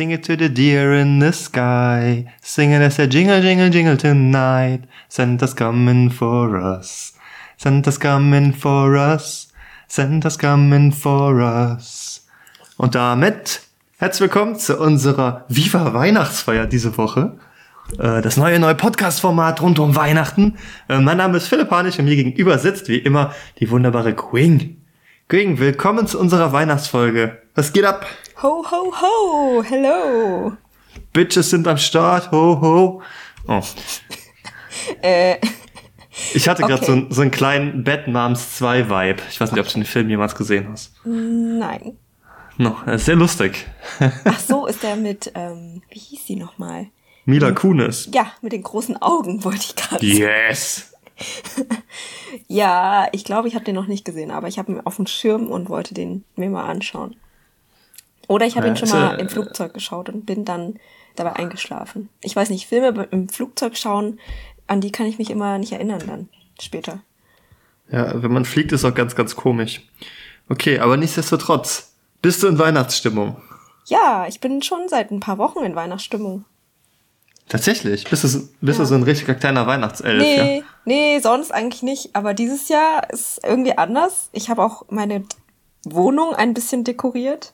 Sing it to the deer in the sky. Sing it as a jingle, jingle, jingle tonight. Santa's coming for us. Santa's coming for us. Santa's coming for us. Und damit herzlich willkommen zu unserer Viva Weihnachtsfeier diese Woche. Äh, Das neue neue Podcast-Format rund um Weihnachten. Äh, Mein Name ist Philipp Hanisch und mir gegenüber sitzt wie immer die wunderbare Queen. Queen, willkommen zu unserer Weihnachtsfolge. Was geht ab? Ho, ho, ho, hello. Bitches sind am Start, ho, ho. Oh. Äh, Ich hatte gerade Okay. so, einen- so einen kleinen Bad Moms 2 Vibe. Ich weiß nicht, ob du den Film jemals gesehen hast. nein. No, er ist sehr lustig. Ach so, ist der mit, ähm, wie hieß sie nochmal? Mila Kunis. Ja, mit den großen Augen wollte ich gerade sagen. Yes. Ja, ich glaube, ich habe den noch nicht gesehen, aber ich habe ihn auf dem Schirm und wollte den mir mal anschauen. Oder ich habe Ja, ihn schon mal äh, im Flugzeug geschaut und bin dann dabei eingeschlafen. Ich weiß nicht, Filme im Flugzeug schauen, an die kann ich mich immer nicht erinnern dann später. Ja, wenn man fliegt, ist auch ganz, ganz komisch. Okay, aber nichtsdestotrotz. Bist du in Weihnachtsstimmung? Ja, ich bin schon seit ein paar Wochen in Weihnachtsstimmung. Tatsächlich? Bist du, so- bist Ja. du so ein richtiger kleiner Weihnachtself? Nee, Ja? nee, sonst eigentlich nicht. Aber dieses Jahr ist irgendwie anders. Ich habe auch meine Wohnung ein bisschen dekoriert.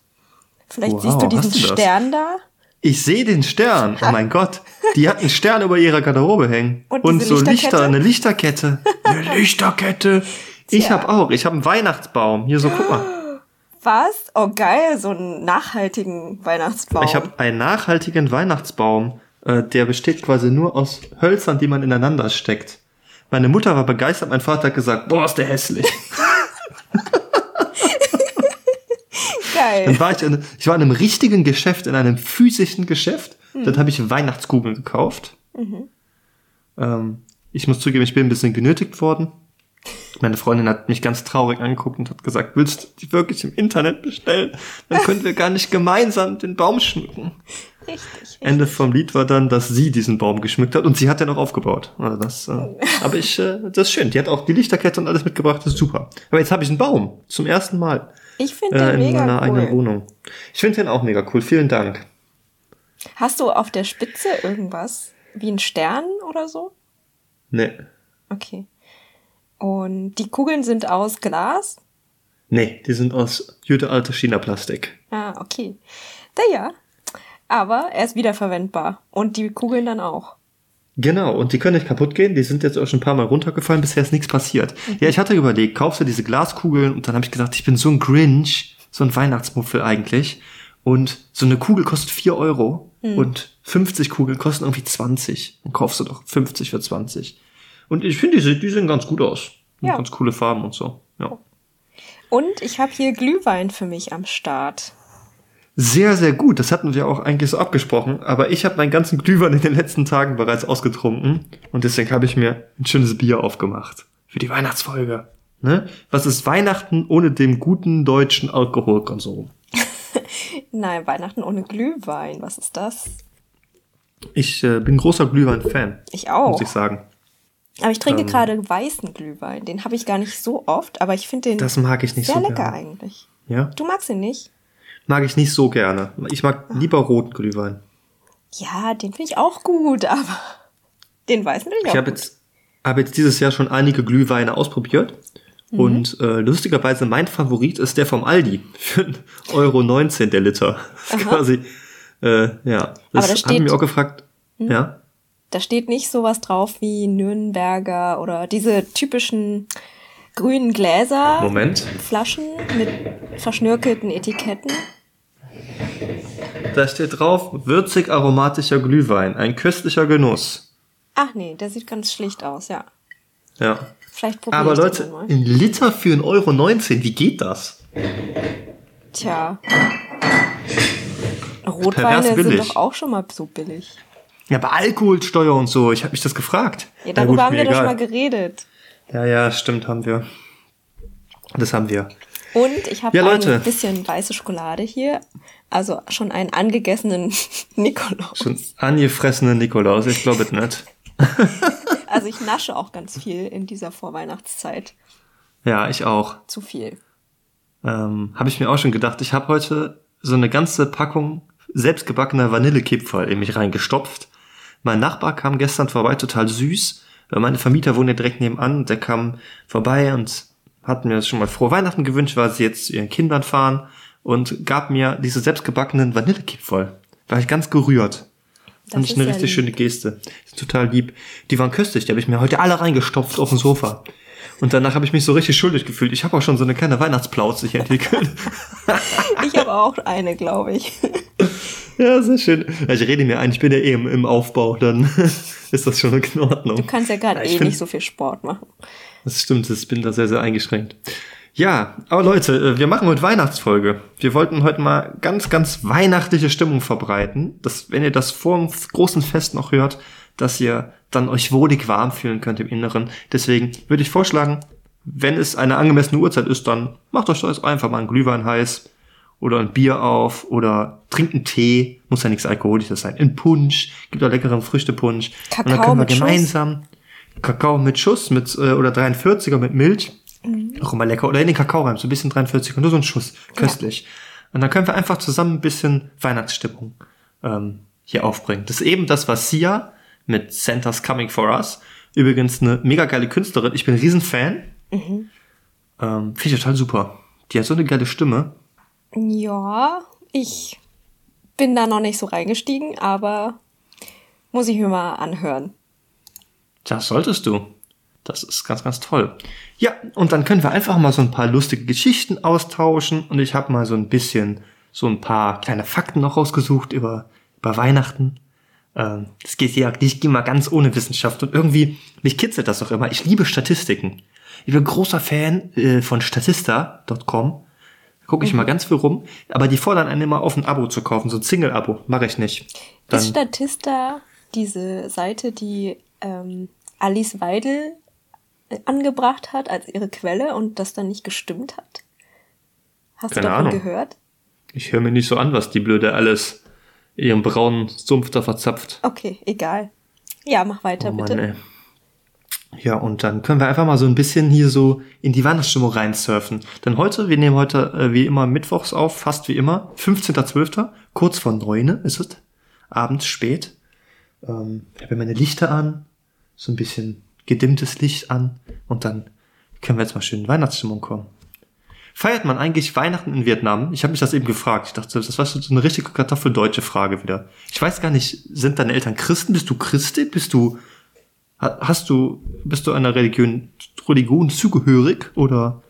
Vielleicht Wow, siehst du diesen du? Stern da. Ich sehe den Stern. Oh mein Gott. Die hat einen Stern über ihrer Garderobe hängen. Und Und, so Lichter, eine Lichterkette. Eine Lichterkette. Ich Tja. habe auch. Ich habe einen Weihnachtsbaum. Hier so, guck mal. Was? Oh geil, so einen nachhaltigen Weihnachtsbaum. Ich habe einen nachhaltigen Weihnachtsbaum. Äh, der besteht quasi nur aus Hölzern, die man ineinander steckt. Meine Mutter war begeistert. Mein Vater hat gesagt, boah, ist der hässlich. geil. Dann war ich, in, ich war in einem richtigen Geschäft, in einem physischen Geschäft. Dort habe ich Weihnachtskugeln gekauft. Ähm, ich muss zugeben, ich bin ein bisschen genötigt worden. Meine Freundin hat mich ganz traurig angeguckt und hat gesagt, willst du die wirklich im Internet bestellen? Dann können wir gar nicht gemeinsam den Baum schmücken. Richtig. richtig. Ende vom Lied war dann, dass sie diesen Baum geschmückt hat und sie hat den auch aufgebaut. Also das, äh, aber ich, äh, das ist schön. Die hat auch die Lichterkette und alles mitgebracht, das ist super. Aber jetzt habe ich einen Baum zum ersten Mal Ich finde äh, den in mega meiner eigenen cool. Wohnung. Ich finde den auch mega cool. Vielen Dank. Hast du auf der Spitze irgendwas? Wie ein Stern oder so? Nee. Okay. Und die Kugeln sind aus Glas? Nee, die sind aus gute alte China-Plastik. Ah, okay. Naja. Aber er ist wiederverwendbar. Und die Kugeln dann auch. Genau, und die können nicht kaputt gehen. Die sind jetzt auch schon ein paar Mal runtergefallen. Bisher ist nichts passiert. Ja, ich hatte überlegt, kaufst du diese Glaskugeln? Und dann habe ich gedacht, ich bin so ein Grinch, so ein Weihnachtsmuffel eigentlich. Und so eine Kugel kostet 4 Euro und 50 Kugeln kosten irgendwie 20. Dann kaufst du doch 50 für 20. Und ich finde, die, die sehen ganz gut aus. Ja. Ganz coole Farben und so. Ja. Und ich habe hier Glühwein für mich am Start. Sehr, sehr gut. Das hatten wir auch eigentlich so abgesprochen. Aber ich habe meinen ganzen Glühwein in den letzten Tagen bereits ausgetrunken. Und deswegen habe ich mir ein schönes Bier aufgemacht. Für die Weihnachtsfolge. Ne? Was ist Weihnachten ohne dem guten deutschen Alkoholkonsum? Nein, Weihnachten ohne Glühwein. Was ist das? Ich äh, bin großer Glühwein-Fan, Ich auch. muss ich sagen. Aber ich trinke Ähm. gerade weißen Glühwein. Den habe ich gar nicht so oft, aber ich finde den Das mag ich nicht sehr so lecker gerne. eigentlich. Ja? Du magst ihn nicht? Mag ich nicht so gerne. Ich mag lieber roten Glühwein. Ja, den finde ich auch gut, aber den weißen finde ich auch Ich habe gut. jetzt, hab jetzt dieses Jahr schon einige Glühweine ausprobiert. Mhm. Und äh, lustigerweise mein Favorit ist der vom Aldi. Für 1,19 Euro der Liter. Das ist quasi, äh, ja. Das da haben steht- Mhm. wir auch gefragt. Ja. Da steht nicht sowas drauf wie Nürnberger oder diese typischen grünen Gläser, Moment. Flaschen mit verschnörkelten Etiketten. Da steht drauf, würzig aromatischer Glühwein. Ein köstlicher Genuss. Ach nee, der sieht ganz schlicht aus, ja. Ja. Vielleicht probiere Aber Leute, ein Liter für 1,19 Euro, wie geht das? Tja. Rotweine sind doch auch schon mal so billig. Ja, bei Alkoholsteuer und so. Ich habe mich das gefragt. Ja, darüber gut, haben wir doch schon egal. mal geredet. Ja, ja, stimmt, haben wir. Das haben wir. Und ich habe Ja, ein bisschen weiße Schokolade hier. Also schon einen angegessenen Nikolaus. Schon angefressene Nikolaus, ich glaube es nicht. Also ich nasche auch ganz viel in dieser Vorweihnachtszeit. Ja, ich auch. Zu viel. Ähm, habe ich mir auch schon gedacht. Ich habe heute so eine ganze Packung selbstgebackener Vanillekipferl in mich reingestopft. Mein Nachbar kam gestern vorbei, total süß. Meine Vermieter wohnen ja direkt nebenan. Der kam vorbei und hat mir schon mal frohe Weihnachten gewünscht, weil sie jetzt zu ihren Kindern fahren und gab mir diese selbstgebackenen Vanillekipferl. War ich ganz gerührt. Das Fand ich ist eine richtig lieb. schöne Geste. Total lieb. Die waren köstlich, die habe ich mir heute alle reingestopft auf dem Sofa. Und danach habe ich mich so richtig schuldig gefühlt. Ich habe auch schon so eine kleine Weihnachtsplauze hier entwickelt. Ich habe auch eine, glaube ich. ja, sehr schön. Ich rede mir ein, ich bin ja eh im, Aufbau, dann ist das schon in Ordnung. Du kannst ja gerade eh find- nicht so viel Sport machen. Das stimmt, ich bin da sehr, sehr eingeschränkt. Ja, aber Leute, äh, wir machen heute Weihnachtsfolge. Wir wollten heute mal ganz, ganz weihnachtliche Stimmung verbreiten, dass, wenn ihr das vor dem großen Fest noch hört, dass ihr dann euch wohlig warm fühlen könnt im Inneren. Deswegen würde ich vorschlagen, wenn es eine angemessene Uhrzeit ist, dann macht euch doch einfach mal einen Glühwein heiß oder ein Bier auf oder trinkt einen Tee, muss ja nichts Alkoholisches sein, ein Punsch, gibt auch leckeren Früchtepunsch. Kakao und dann können wir mit Schuss. Kakao mit Schuss mit äh, oder 43er mit Milch. Mhm. Auch immer lecker. Oder in den Kakao rein, so ein bisschen 43 und nur so ein Schuss. Köstlich. Und dann können wir einfach zusammen ein bisschen Weihnachtsstimmung ähm, hier aufbringen. Das ist eben das, was Sia mit Santa's Coming for Us, übrigens eine mega geile Künstlerin, ich bin ein Riesenfan. Mhm. Ähm, Finde ich total super. Die hat so eine geile Stimme. Ja, ich bin da noch nicht so reingestiegen, aber muss ich mir mal anhören. Das solltest du. Das ist ganz, ganz toll. Ja, und dann können wir einfach mal so ein paar lustige Geschichten austauschen und ich habe mal so ein bisschen so ein paar kleine Fakten noch rausgesucht über, über Weihnachten. Ähm, Das geht ja nicht immer ganz ohne Wissenschaft und irgendwie, mich kitzelt das auch immer. Ich liebe Statistiken. Ich bin großer Fan äh, von Statista.com. Da gucke ich mal ganz viel rum, aber die fordern einen immer auf ein Abo zu kaufen, so ein Single-Abo. Mache ich nicht. Dann, Ist Statista diese Seite, die ähm, Alice Weidel äh, angebracht hat als ihre Quelle und das dann nicht gestimmt hat? Hast Keine du davon Ahnung. gehört? ich höre mir nicht so an, was die Blöde alles in ihrem braunen Sumpf da verzapft. Okay, egal. Ja, mach weiter, Oh Mann, bitte. ey. Ja, und dann können wir einfach mal so ein bisschen hier so in die Weihnachtsstimmung reinsurfen. Denn heute, wir nehmen heute äh, wie immer mittwochs auf, fast wie immer, 15.12., kurz vor neune ist es, abends spät. Ähm, ich habe meine Lichter an, so ein bisschen gedimmtes Licht an und dann können wir jetzt mal schön in Weihnachtsstimmung kommen. Feiert man eigentlich Weihnachten in Vietnam? Ich habe mich das eben gefragt. Ich dachte, das war so eine richtige kartoffeldeutsche Frage wieder. Ich weiß gar nicht, sind deine Eltern Christen? Bist du Christin? Bist du Ha- Hast du, bist du einer Religion, Religion zugehörig oder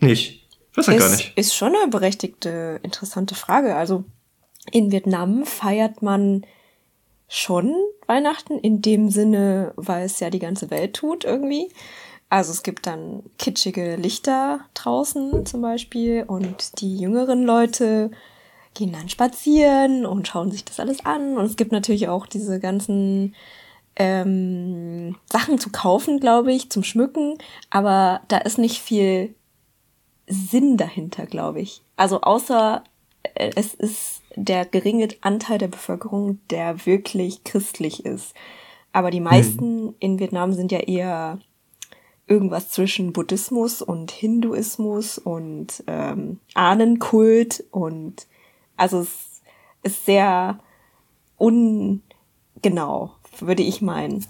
nicht? Ich weiß ja gar nicht. ist schon eine berechtigte, interessante Frage. Also in Vietnam feiert man schon Weihnachten in dem Sinne, weil es ja die ganze Welt tut irgendwie. Also es gibt dann kitschige Lichter draußen zum Beispiel und die jüngeren Leute gehen dann spazieren und schauen sich das alles an. Und es gibt natürlich auch diese ganzen ähm, Sachen zu kaufen, glaube ich, zum Schmücken. Aber da ist nicht viel Sinn dahinter, glaube ich. Also außer äh, es ist der geringe Anteil der Bevölkerung, der wirklich christlich ist. Aber die meisten in Vietnam sind ja eher irgendwas zwischen Buddhismus und Hinduismus und ähm, Ahnenkult und also es ist sehr ungenau, würde ich meinen.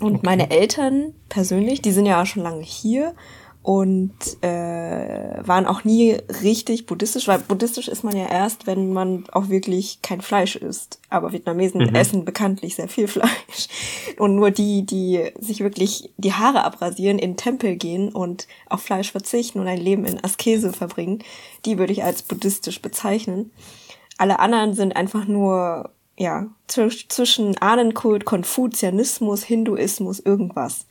Und meine Eltern persönlich, die sind ja schon lange hier und äh, waren auch nie richtig buddhistisch, weil buddhistisch ist man ja erst, wenn man auch wirklich kein Fleisch isst. Aber Vietnamesen Mhm. essen bekanntlich sehr viel Fleisch. Und nur die, die sich wirklich die Haare abrasieren, in den Tempel gehen und auf Fleisch verzichten und ein Leben in Askese verbringen, die würde ich als buddhistisch bezeichnen. Alle anderen sind einfach nur, ja, zwisch- zwischen Ahnenkult, Konfuzianismus, Hinduismus, irgendwas.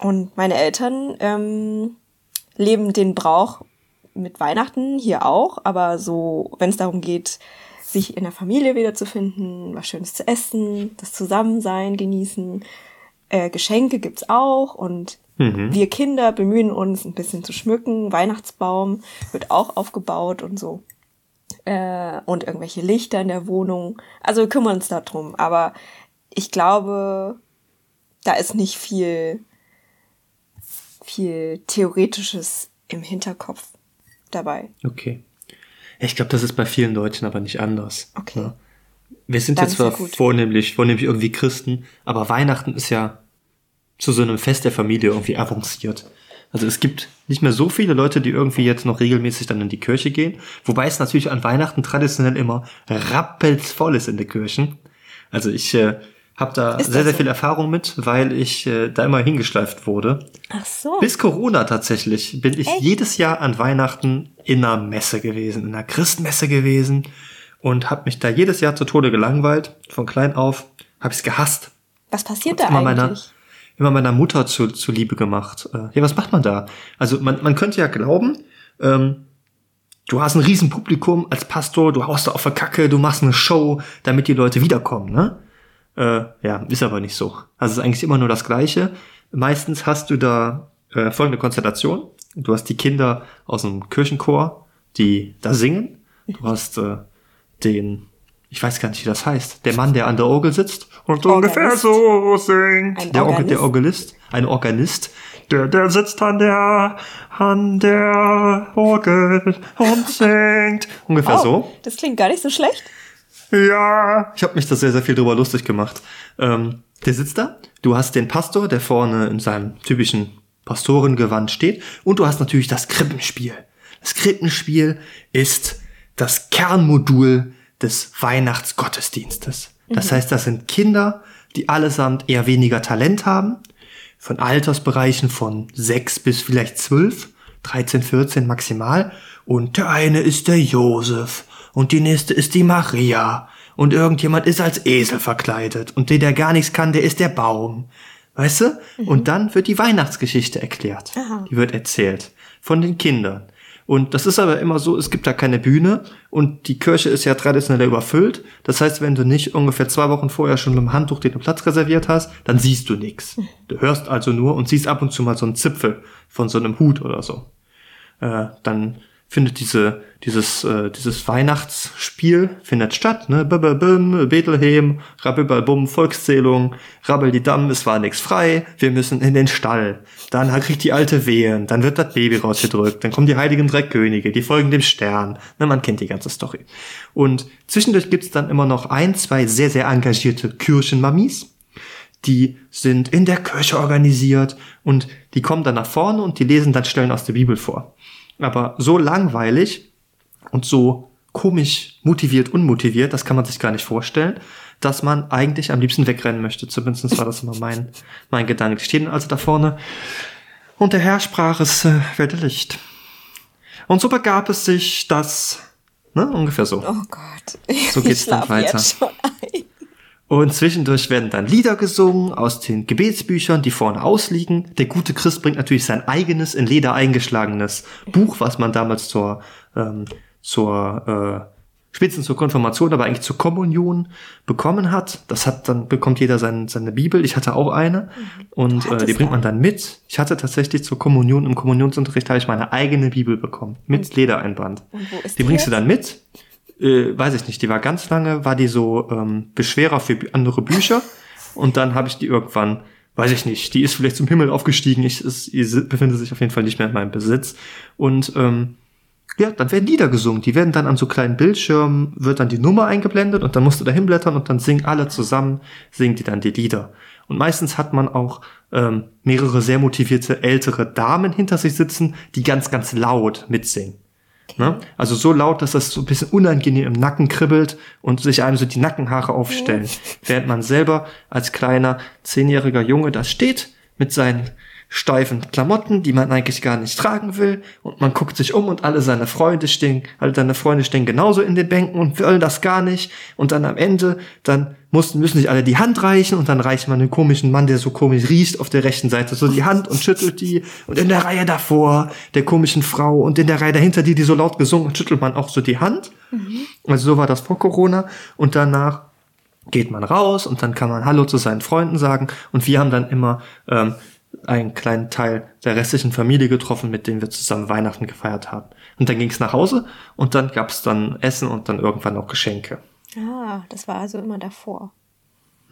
Und meine Eltern ähm, leben den Brauch mit Weihnachten hier auch, aber so, wenn es darum geht, sich in der Familie wiederzufinden, was Schönes zu essen, das Zusammensein genießen, äh, Geschenke gibt's auch und Mhm. wir Kinder bemühen uns ein bisschen zu schmücken. Weihnachtsbaum wird auch aufgebaut und so. Äh, und irgendwelche Lichter in der Wohnung. Also wir kümmern uns darum. Aber ich glaube, da ist nicht viel, viel Theoretisches im Hinterkopf dabei. Okay. Ich glaube, das ist bei vielen Deutschen aber nicht anders. Okay. Ja. Wir sind Dann jetzt ja zwar vornehmlich, vornehmlich irgendwie Christen, aber Weihnachten ist ja zu so einem Fest der Familie irgendwie avanciert. Also es gibt nicht mehr so viele Leute, die irgendwie jetzt noch regelmäßig dann in die Kirche gehen. Wobei es natürlich an Weihnachten traditionell immer rappelsvoll ist in den Kirchen. Also ich äh, habe da Ist sehr, sehr so? viel Erfahrung mit, weil ich äh, da immer hingeschleift wurde. Ach so. Bis Corona tatsächlich bin ich Echt? jedes Jahr an Weihnachten in einer Messe gewesen, in einer Christmesse gewesen und habe mich da jedes Jahr zu Tode gelangweilt. Von klein auf habe ich es gehasst. Was passiert Und da immer eigentlich? meiner, immer meiner Mutter zu, zu Liebe gemacht. Äh, ja, was macht man da? Also man, man könnte ja glauben, ähm, du hast ein riesen Publikum als Pastor, du haust da auf der Kacke, du machst eine Show, damit die Leute wiederkommen, ne? Äh, ja, ist aber nicht so. Also es ist eigentlich immer nur das Gleiche. Meistens hast du da äh, folgende Konstellation. Du hast die Kinder aus dem Kirchenchor, die da singen. Du hast äh, den, ich weiß gar nicht, wie das heißt, der Mann, der an der Orgel sitzt und Organist. ungefähr so singt. Ein der, Orgel, der Organist? Organist, ein Organist, der, der sitzt an der, an der Orgel und singt. Ungefähr Oh, so. Das klingt gar nicht so schlecht. Ja, ich habe mich da sehr, sehr viel drüber lustig gemacht. Ähm, der sitzt da, du hast den Pastor, der vorne in seinem typischen Pastorengewand steht und du hast natürlich das Krippenspiel. Das Krippenspiel ist das Kernmodul des Weihnachtsgottesdienstes. Das heißt, das sind Kinder, die allesamt eher weniger Talent haben, von Altersbereichen von sechs bis vielleicht zwölf, 13, 14 maximal. Und der eine ist der Josef und die nächste ist die Maria und irgendjemand ist als Esel verkleidet und der, der gar nichts kann, der ist der Baum. Weißt du? Und dann wird die Weihnachtsgeschichte erklärt. Aha. Die wird erzählt von den Kindern. Und das ist aber immer so, es gibt da keine Bühne und die Kirche ist ja traditionell überfüllt. Das heißt, wenn du nicht ungefähr zwei Wochen vorher schon mit dem Handtuch den Platz reserviert hast, dann siehst du nichts. Du hörst also nur und siehst ab und zu mal so einen Zipfel von so einem Hut oder so. Äh, dann findet diese, dieses, äh, dieses Weihnachtsspiel findet statt, ne? Bim, Bethlehem, Rabibalbum, Volkszählung, Rabbel die Damm, es war nichts frei, wir müssen in den Stall. Dann kriegt die alte Wehen, dann wird das Baby rausgedrückt, dann kommen die heiligen drei Könige, die folgen dem Stern. Ne, man kennt die ganze Story. Und zwischendurch gibt's dann immer noch ein, zwei sehr, sehr engagierte Kirchenmamis, die sind in der Kirche organisiert und die kommen dann nach vorne und die lesen dann Stellen aus der Bibel vor. Aber so langweilig und so komisch motiviert, unmotiviert, das kann man sich gar nicht vorstellen, dass man eigentlich am liebsten wegrennen möchte. Zumindest war das immer mein, mein Gedanke. Die stehen also da vorne und der Herr sprach, es äh, werde Licht. Und so begab es sich, dass, ne, ungefähr so. Oh Gott. So geht's dann weiter. Und zwischendurch werden dann Lieder gesungen aus den Gebetsbüchern, die vorne ausliegen. Der gute Christ bringt natürlich sein eigenes in Leder eingeschlagenes Buch, was man damals zur, ähm, zur äh, spätestens zur Konfirmation, aber eigentlich zur Kommunion bekommen hat. Das hat dann bekommt jeder sein, seine Bibel. Ich hatte auch eine und Du äh, die bringt man dann mit. Ich hatte tatsächlich zur Kommunion im Kommunionsunterricht habe ich meine eigene Bibel bekommen mit Ledereinband. Und die bringst du dann mit äh, weiß ich nicht, die war ganz lange, war die so ähm, Beschwerer für andere Bücher und dann habe ich die irgendwann, weiß ich nicht, die ist vielleicht zum Himmel aufgestiegen, ich, ist, befindet sich auf jeden Fall nicht mehr in meinem Besitz und ähm, ja, dann werden Lieder gesungen, die werden dann an so kleinen Bildschirmen, wird dann die Nummer eingeblendet und dann musst du da hinblättern und dann singen alle zusammen, singen die dann die Lieder. Und meistens hat man auch ähm, mehrere sehr motivierte ältere Damen hinter sich sitzen, die ganz, ganz laut mitsingen. Ne? Also so laut, dass das so ein bisschen unangenehm im Nacken kribbelt und sich einem so die Nackenhaare aufstellen. Während man selber als kleiner zehnjähriger Junge da steht mit seinen steifen Klamotten, die man eigentlich gar nicht tragen will. Und man guckt sich um und alle seine Freunde stehen, alle seine Freunde stehen genauso in den Bänken und wollen das gar nicht. Und dann am Ende, dann mussten, müssen sich alle die Hand reichen und dann reicht man dem komischen Mann, der so komisch riecht, auf der rechten Seite. So die Hand und schüttelt die. Und in der Reihe davor der komischen Frau. Und in der Reihe dahinter die, die so laut gesungen schüttelt man auch so die Hand. Also so war das vor Corona. Und danach geht man raus und dann kann man Hallo zu seinen Freunden sagen. Und wir haben dann immer ähm, einen kleinen Teil der restlichen Familie getroffen, mit denen wir zusammen Weihnachten gefeiert haben. Und dann ging es nach Hause und dann gab es dann Essen und dann irgendwann auch Geschenke. Ah, das war also immer davor.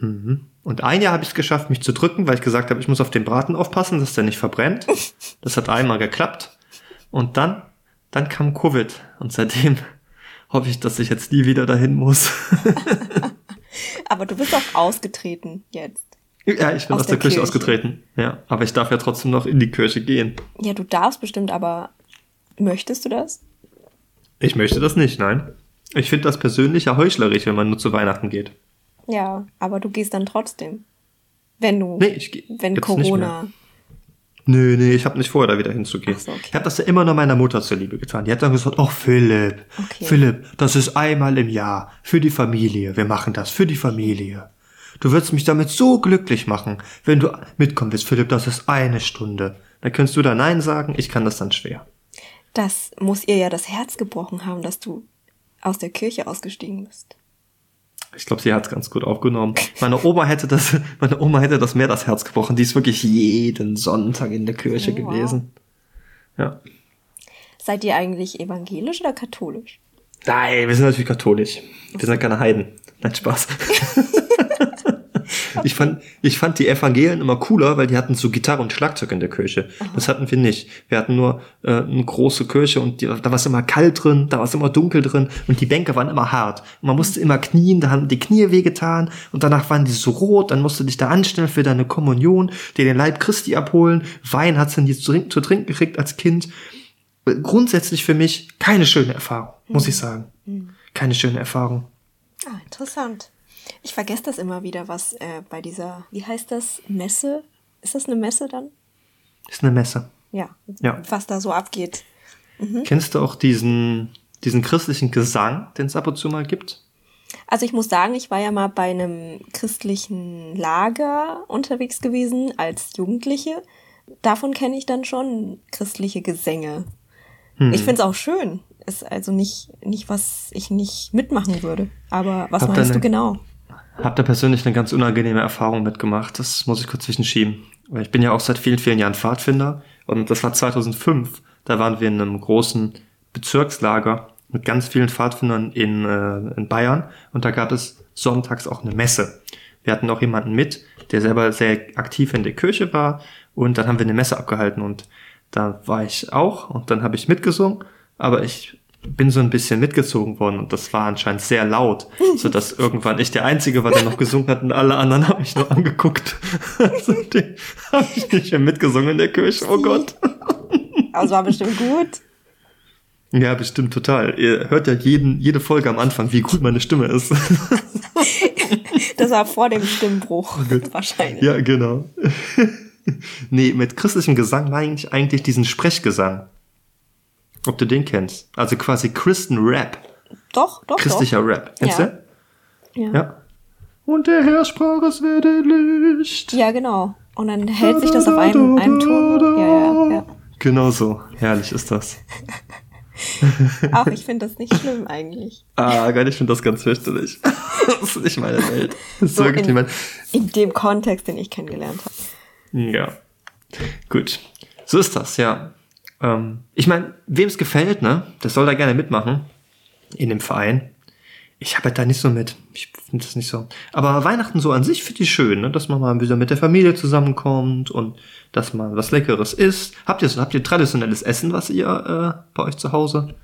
Und ein Jahr habe ich es geschafft, mich zu drücken, weil ich gesagt habe, ich muss auf den Braten aufpassen, dass der nicht verbrennt. Das hat einmal geklappt. Und dann, dann kam Covid. Und seitdem hoffe ich, dass ich jetzt nie wieder dahin muss. Aber du bist auch ausgetreten jetzt. Ja, ich bin aus, Aus der, der Kirche Kirche. ausgetreten. Ja, aber ich darf ja trotzdem noch in die Kirche gehen. Ja, du darfst bestimmt, aber möchtest du das? Ich möchte das nicht, nein. Ich finde das persönlich ja heuchlerisch, wenn man nur zu Weihnachten geht. Ja, aber du gehst dann trotzdem. Wenn du, Nee, ich geh wenn Corona. Nö, nee, ich habe nicht vor, da wieder hinzugehen. So, okay. Ich habe das ja immer nur meiner Mutter zuliebe getan. Die hat dann gesagt, oh Philipp, Okay. Philipp, das ist einmal im Jahr für die Familie. Wir machen das für die Familie. Du würdest mich damit so glücklich machen, wenn du mitkommen willst. Philipp, das ist eine Stunde. Dann könntest du da Nein sagen, ich kann das dann schwer. Das muss ihr ja das Herz gebrochen haben, dass du aus der Kirche ausgestiegen bist. Ich glaube, sie hat es ganz gut aufgenommen. Meine Oma hätte das, meine Oma hätte das mehr das Herz gebrochen. Die ist wirklich jeden Sonntag in der Kirche Oh, wow. gewesen. Ja. Seid ihr eigentlich evangelisch oder katholisch? Nein, wir sind natürlich katholisch. Wir sind keine Heiden. Nein, Spaß. Ich fand, ich fand die Evangelien immer cooler, weil die hatten so Gitarre und Schlagzeug in der Kirche. Das hatten wir nicht. Wir hatten nur äh, eine große Kirche und die, da war es immer kalt drin, da war es immer dunkel drin und die Bänke waren immer hart. Und man musste immer knien, da haben die Knie wehgetan und danach waren die so rot, dann musst du dich da anstellen für deine Kommunion, dir den Leib Christi abholen. Wein hat's dann nie zu, trink- zu trinken gekriegt als Kind. Grundsätzlich für mich keine schöne Erfahrung, muss ich sagen. Keine schöne Erfahrung. Ah, interessant. Ich vergesse das immer wieder, was äh, bei dieser, wie heißt das, Messe? Ist das eine Messe dann? Ist eine Messe. Ja. Ja. Was da so abgeht. Kennst du auch diesen, diesen christlichen Gesang, den es ab und zu mal gibt? Also ich muss sagen, ich war ja mal bei einem christlichen Lager unterwegs gewesen als Jugendliche. Davon kenne ich dann schon christliche Gesänge. Hm. Ich finde es auch schön. Ist also nicht, nicht, was ich nicht mitmachen würde. Aber was Hab meinst du genau? Hab da persönlich eine ganz unangenehme Erfahrung mitgemacht. Das muss ich kurz zwischenschieben. Ich bin ja auch seit vielen, vielen Jahren Pfadfinder. Und das war 2005. Da waren wir in einem großen Bezirkslager mit ganz vielen Pfadfindern in, äh, in Bayern. Und da gab es sonntags auch eine Messe. Wir hatten auch jemanden mit, der selber sehr aktiv in der Kirche war. Und dann haben wir eine Messe abgehalten. Und da war ich auch. Und dann habe ich mitgesungen. Aber ich bin so ein bisschen mitgezogen worden und das war anscheinend sehr laut, so dass irgendwann ich der Einzige war, der noch gesungen hat und alle anderen haben mich nur angeguckt. Also den habe ich nicht mehr mitgesungen in der Kirche. Oh Gott. Aber es war bestimmt gut. Ja, bestimmt total. Ihr hört ja jeden, jede Folge am Anfang, wie gut meine Stimme ist. Das war vor dem Stimmbruch wahrscheinlich. ja, genau. nee, mit christlichem Gesang meine ich eigentlich diesen Sprechgesang. Ob du den kennst. Also quasi Christen Rap. Doch, doch, Christlicher Rap. Kennst Ja. du? doch. Ja. Ja. Und der Herr sprach, es werde Licht. ja, genau. Und dann hält sich das auf einem, einem Ton. Ja, ja, ja. Genau so. Herrlich ist das. Auch ich finde das nicht schlimm eigentlich. Ah, Gott, ich finde das ganz fürchterlich. das ist nicht meine Welt. Das ist So wirklich in, in dem Kontext, den ich kennengelernt habe. Ja. Gut. So ist das, ja. Ähm, ich meine, wem es gefällt, ne, der soll da gerne mitmachen. In dem Verein. Ich habe halt da nicht so mit. Ich finde das nicht so. Aber Weihnachten so an sich finde ich schön, ne? dass man mal wieder mit der Familie zusammenkommt und dass man was Leckeres isst. Habt ihr so, habt ihr traditionelles Essen, was ihr äh, bei euch zu Hause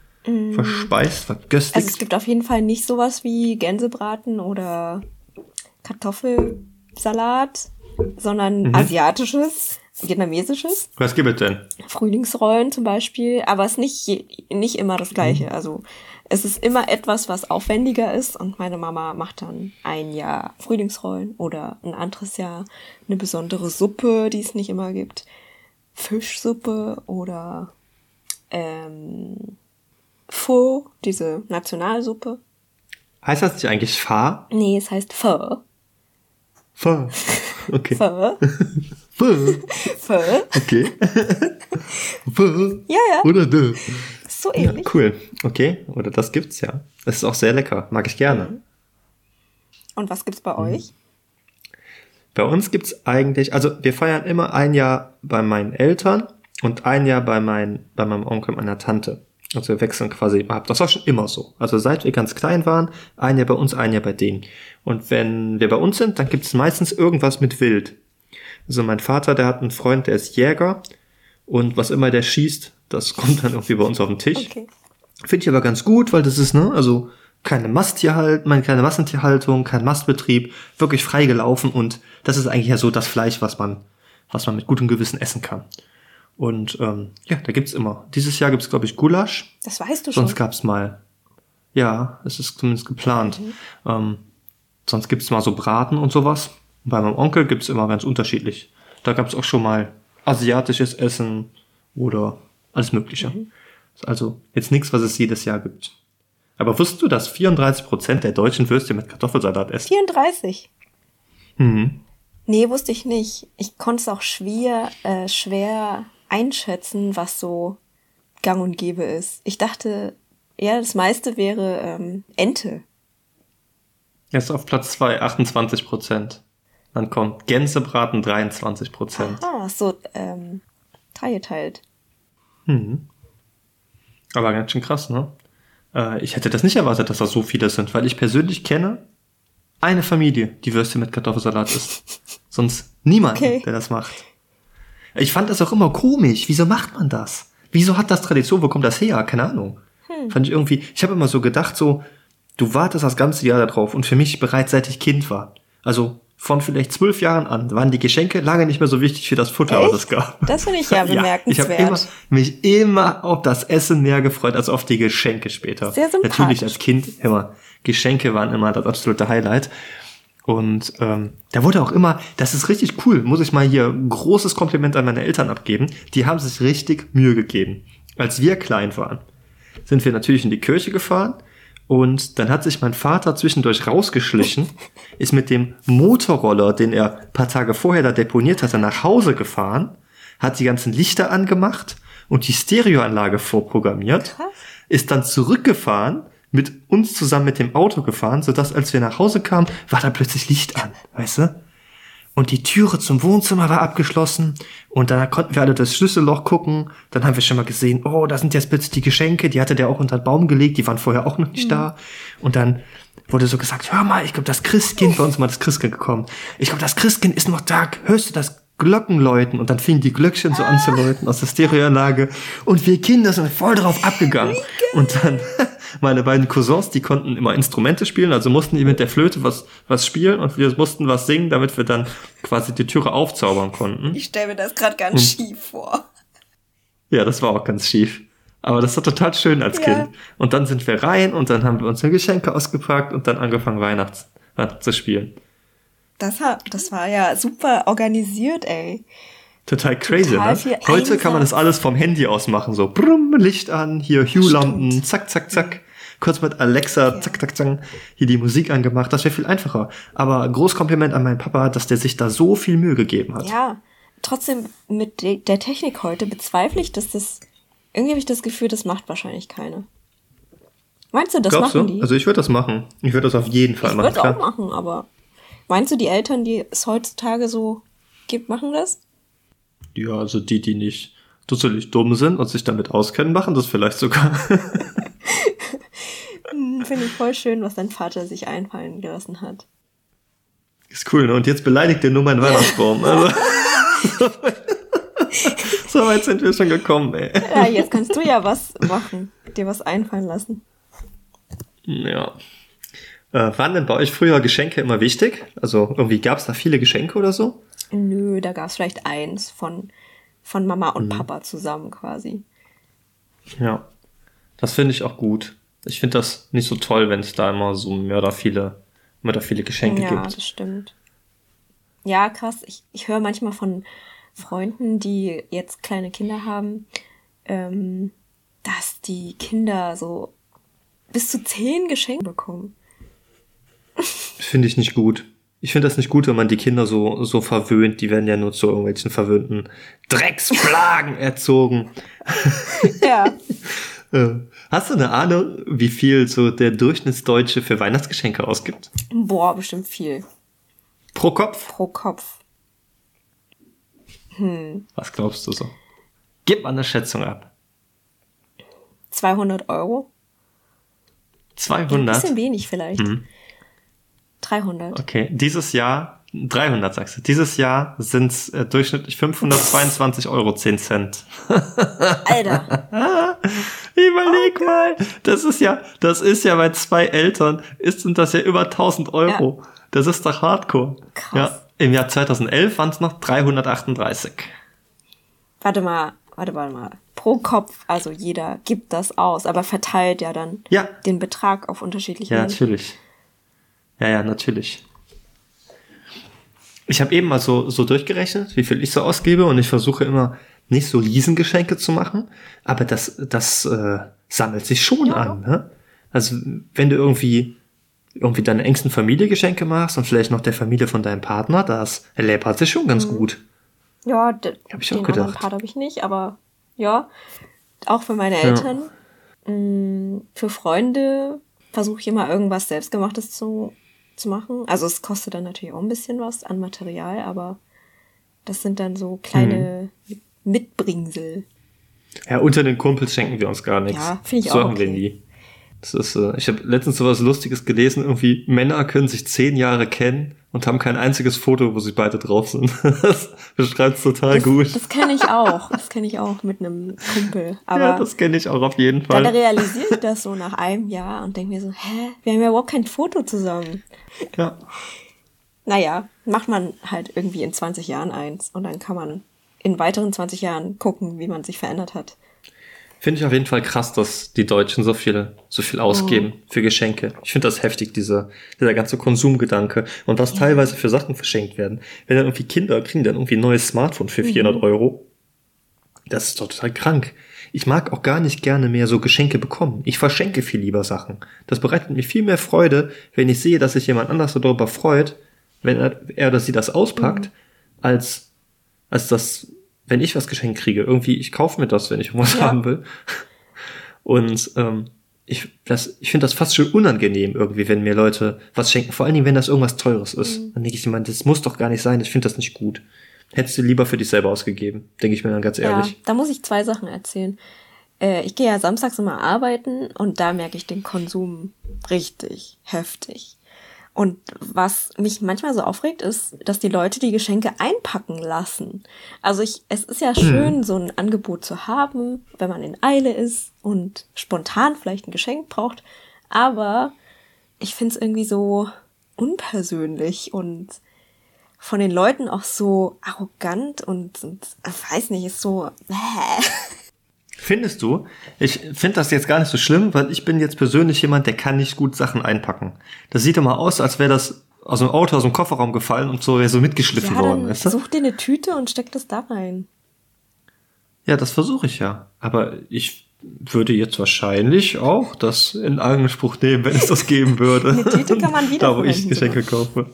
verspeist, vergöstigt? Also es gibt auf jeden Fall nicht sowas wie Gänsebraten oder Kartoffelsalat, sondern Mhm. asiatisches, vietnamesisches. was gibt es denn? Frühlingsrollen zum Beispiel, aber es ist nicht, je, nicht immer das Gleiche. Also es ist immer etwas, was aufwendiger ist und meine Mama macht dann ein Jahr Frühlingsrollen oder ein anderes Jahr eine besondere Suppe, die es nicht immer gibt. Fischsuppe oder ähm, Pho, diese Nationalsuppe. Heißt das nicht eigentlich Fa? Nee, es heißt Pho. Fa. Okay. Fa. Pho. Okay. Fa. Ja, ja, Oder de. ist so Ja, ähnlich. cool. Okay. Oder das gibt's ja. Das ist auch sehr lecker. Mag ich gerne. Und was gibt's Mhm. bei euch? Bei uns gibt's eigentlich, also wir feiern immer ein Jahr bei meinen Eltern und ein Jahr bei, mein, bei meinem Onkel und meiner Tante. Also wir wechseln quasi ab. Das war schon immer so. Also seit wir ganz klein waren, ein Jahr bei uns, ein Jahr bei denen. Und wenn wir bei uns sind, dann gibt's meistens irgendwas mit Wild. Also mein Vater, der hat einen Freund, der ist Jäger und was immer der schießt, das kommt dann irgendwie bei uns auf den Tisch. Okay. Finde ich aber ganz gut, weil das ist, ne, also keine Masttierhalt, meine keine Massentierhaltung, kein Mastbetrieb, wirklich frei gelaufen und das ist eigentlich ja so das Fleisch, was man, was man mit gutem Gewissen essen kann. Und ähm, ja, da gibt's immer. Dieses Jahr gibt's glaube ich, Gulasch. Das weißt du schon. Sonst gab's mal. Ja, es ist zumindest geplant. Ähm, sonst gibt's mal so Braten und sowas. Bei meinem Onkel gibt's immer ganz unterschiedlich. Da gab's auch schon mal asiatisches Essen oder alles Mögliche. Ist Also jetzt nichts, was es jedes Jahr gibt. Aber wusstest du, dass 34% der deutschen Würstchen mit Kartoffelsalat essen? 34. Mhm. Nee, wusste ich nicht. Ich konnte es auch schwer, äh, schwer einschätzen, was so gang und gäbe ist. Ich dachte, ja, das meiste wäre ähm, Ente. Er ist auf Platz 2, 28%. Dann kommt Gänsebraten, 23%. Ah, so ähm, dreigeteilt. Mhm. Aber ganz schön krass, ne? Äh, ich hätte das nicht erwartet, dass das so viele sind, weil ich persönlich kenne eine Familie, die Würstchen mit Kartoffelsalat isst. Sonst niemand, Okay. der das macht. Ich fand das auch immer komisch. Wieso macht man das? Wieso hat das Tradition? Wo kommt das her? Keine Ahnung. Fand ich irgendwie, ich habe immer so gedacht, so, du wartest das ganze Jahr darauf und für mich bereits seit ich Kind war. Also von vielleicht zwölf Jahren an waren die Geschenke lange nicht mehr so wichtig für das Futter, was es gab. Das finde ich ja ich habe bemerkenswert. immer, mich immer auf das Essen mehr gefreut als auf die Geschenke später. Sehr sympathisch. Natürlich als Kind immer. Geschenke waren immer das absolute Highlight. Und ähm, da wurde auch immer, das ist richtig cool, muss ich mal hier ein großes Kompliment an meine Eltern abgeben. Die haben sich richtig Mühe gegeben. Als wir klein waren, sind wir natürlich in die Kirche gefahren und dann hat sich mein Vater zwischendurch rausgeschlichen, ist mit dem Motorroller, den er ein paar Tage vorher da deponiert hatte, nach Hause gefahren, hat die ganzen Lichter angemacht und die Stereoanlage vorprogrammiert, ist dann zurückgefahren, mit uns zusammen mit dem Auto gefahren, sodass als wir nach Hause kamen, war da plötzlich Licht an, weißt du? Und die Türe zum Wohnzimmer war abgeschlossen und dann konnten wir alle das Schlüsselloch gucken. Dann haben wir schon mal gesehen, oh, da sind jetzt plötzlich die Geschenke, die hatte der auch unter den Baum gelegt, die waren vorher auch noch nicht da. Und dann wurde so gesagt, hör mal, ich glaube, das Christkind, bei uns mal das Christkind gekommen. Ich glaube, das Christkind ist noch da. Hörst du das Glockenläuten? Und dann fingen die Glöckchen so an zu läuten aus der Stereoanlage. Und wir Kinder sind voll drauf abgegangen. Und dann meine beiden Cousins, die konnten immer Instrumente spielen, also mussten die mit der Flöte was, was spielen und wir mussten was singen, damit wir dann quasi die Türe aufzaubern konnten. Ich stelle mir das gerade ganz schief vor. Ja, das war auch ganz schief. Aber das war total schön als Ja. Kind. Und dann sind wir rein und dann haben wir unsere Geschenke ausgepackt und dann angefangen Weihnachts Weihnachten zu spielen. Das, hat, das war ja super organisiert, ey. Total crazy, Total ne? Heute kann man das Einsatz. alles vom Handy aus machen, so brumm, Licht an, hier Hue-Lampen, zack, zack, zack. Kurz mit Alexa, zack, zack, zack, hier die Musik angemacht. Das wäre viel einfacher. Aber Großkompliment an meinen Papa, dass der sich da so viel Mühe gegeben hat. Ja, trotzdem mit de der Technik heute bezweifle ich, dass das. Irgendwie habe ich das Gefühl, das macht wahrscheinlich keine. Meinst du, das Glaubst machen du? die? Also ich würde das machen. Ich würde das auf jeden Fall ich machen, würde auch machen, aber meinst du, die Eltern, die es heutzutage so gibt, machen das? Ja, also die, die nicht dusselig dumm sind und sich damit auskennen, machen das vielleicht sogar. Hm, Finde ich voll schön, was dein Vater sich einfallen gelassen hat. Ist cool, ne? Und jetzt beleidigt er nur meinen Weihnachtsbaum. Also. so weit sind wir schon gekommen, ey. Ja, jetzt kannst du ja was machen, dir was einfallen lassen. Ja. Äh, waren denn bei euch früher Geschenke immer wichtig? Also irgendwie gab es da viele Geschenke oder so? Nö, da gab es vielleicht eins von, von Mama Mhm. und Papa zusammen quasi. Ja. Das finde ich auch gut. Ich finde das nicht so toll, wenn es da immer so mörder viele, mörder viele Geschenke ja, gibt. das stimmt. Ja, krass. Ich, ich höre manchmal von Freunden, die jetzt kleine Kinder haben, ähm, dass die Kinder so bis zu zehn Geschenke bekommen. Finde ich nicht gut. Ich finde das nicht gut, wenn man die Kinder so, so verwöhnt. Die werden ja nur zu irgendwelchen verwöhnten Drecksplagen erzogen. Ja. Äh, Hast du eine Ahnung, wie viel so der Durchschnittsdeutsche für Weihnachtsgeschenke ausgibt? Boah, bestimmt viel. Pro Kopf? Pro Kopf. Was glaubst du so? Gib mal eine Schätzung ab. 200 Euro? Ein 200? bisschen wenig vielleicht. Mhm. 300. Okay, dieses Jahr, 300 sagst du, dieses Jahr sind es äh, durchschnittlich 522 Euro 10 Cent. Alter. Überleg mal, das ist ja, das ist ja bei zwei Eltern, ist sind das ja über 1000 Euro. Das ist doch Hardcore. Krass. Ja, im Jahr 2011 waren es noch 338. Warte mal, warte, warte mal. Pro Kopf, also jeder gibt das aus, aber verteilt ja dann Ja. den Betrag auf unterschiedliche Ja, natürlich. Ja, ja, natürlich. Ich habe eben mal so, so durchgerechnet, wie viel ich so ausgebe und ich versuche immer nicht so Riesengeschenke zu machen, aber das, das äh, sammelt sich schon Ja. an. Ne? Also wenn du irgendwie irgendwie deiner engsten Familie Geschenke machst und vielleicht noch der Familie von deinem Partner, das läppert sich schon Mhm. ganz gut. Ja, d- Hab ich den auch anderen gedacht. Part habe ich nicht, aber ja, auch für meine Eltern. Mm, Für Freunde versuche ich immer irgendwas Selbstgemachtes zu, zu machen. Also es kostet dann natürlich auch ein bisschen was an Material, aber das sind dann so kleine Mhm. Mitbringsel. Ja, unter den Kumpels schenken wir uns gar nichts. Ja, finde ich so auch haben wir okay. nie. Das ist, äh, ich habe letztens so was Lustiges gelesen, irgendwie Männer können sich zehn Jahre kennen und haben kein einziges Foto, wo sie beide drauf sind. Das beschreibt es total Das, gut. das kenne ich auch. Das kenne ich auch mit einem Kumpel. Aber ja, das kenne ich auch auf jeden dann Fall. realisiere ich das so nach einem Jahr und denke mir so, hä, wir haben ja überhaupt kein Foto zusammen. Ja. Naja, macht man halt irgendwie in 20 Jahren eins und dann kann man in weiteren 20 Jahren gucken, wie man sich verändert hat. Finde ich auf jeden Fall krass, dass die Deutschen so viel, so viel ausgeben für Geschenke. Ich finde das heftig, dieser, dieser ganze Konsumgedanke. Und was teilweise für Sachen verschenkt werden. Wenn dann irgendwie Kinder kriegen dann irgendwie ein neues Smartphone für 400 Euro. Das ist doch total krank. Ich mag auch gar nicht gerne mehr so Geschenke bekommen. Ich verschenke viel lieber Sachen. Das bereitet mir viel mehr Freude, wenn ich sehe, dass sich jemand anders darüber freut, wenn er, er oder sie das auspackt, als, als das, wenn ich was geschenkt kriege. Irgendwie, ich kaufe mir das, wenn ich irgendwas Ja. haben will. Und ähm, ich, das, ich finde das fast schon unangenehm irgendwie, wenn mir Leute was schenken. Vor allen Dingen, wenn das irgendwas Teures ist. Mhm. Dann denke ich immer, das muss doch gar nicht sein. Ich finde das nicht gut. Hättest du lieber für dich selber ausgegeben, denke ich mir dann ganz ehrlich. Ja, da muss ich zwei Sachen erzählen. Äh, ich gehe ja samstags immer arbeiten und da merke ich den Konsum richtig heftig. Und was mich manchmal so aufregt, ist, dass die Leute die Geschenke einpacken lassen. Also ich, es ist ja schön, so ein Angebot zu haben, wenn man in Eile ist und spontan vielleicht ein Geschenk braucht. Aber ich finde es irgendwie so unpersönlich und von den Leuten auch so arrogant und, und ich weiß nicht, ist so. Bäh. Findest du? Ich finde das jetzt gar nicht so schlimm, weil ich bin jetzt persönlich jemand, der kann nicht gut Sachen einpacken. Das sieht immer aus, als wäre das aus dem Auto, aus dem Kofferraum gefallen und so, wäre so mitgeschliffen Ja, worden, weißt du? such dir eine Tüte und steck das da rein. Ja, das versuche ich ja. Aber ich würde jetzt wahrscheinlich auch das in Anspruch nehmen, wenn es das geben würde. Eine Tüte kann man Da, wo ich Geschenke kaufe.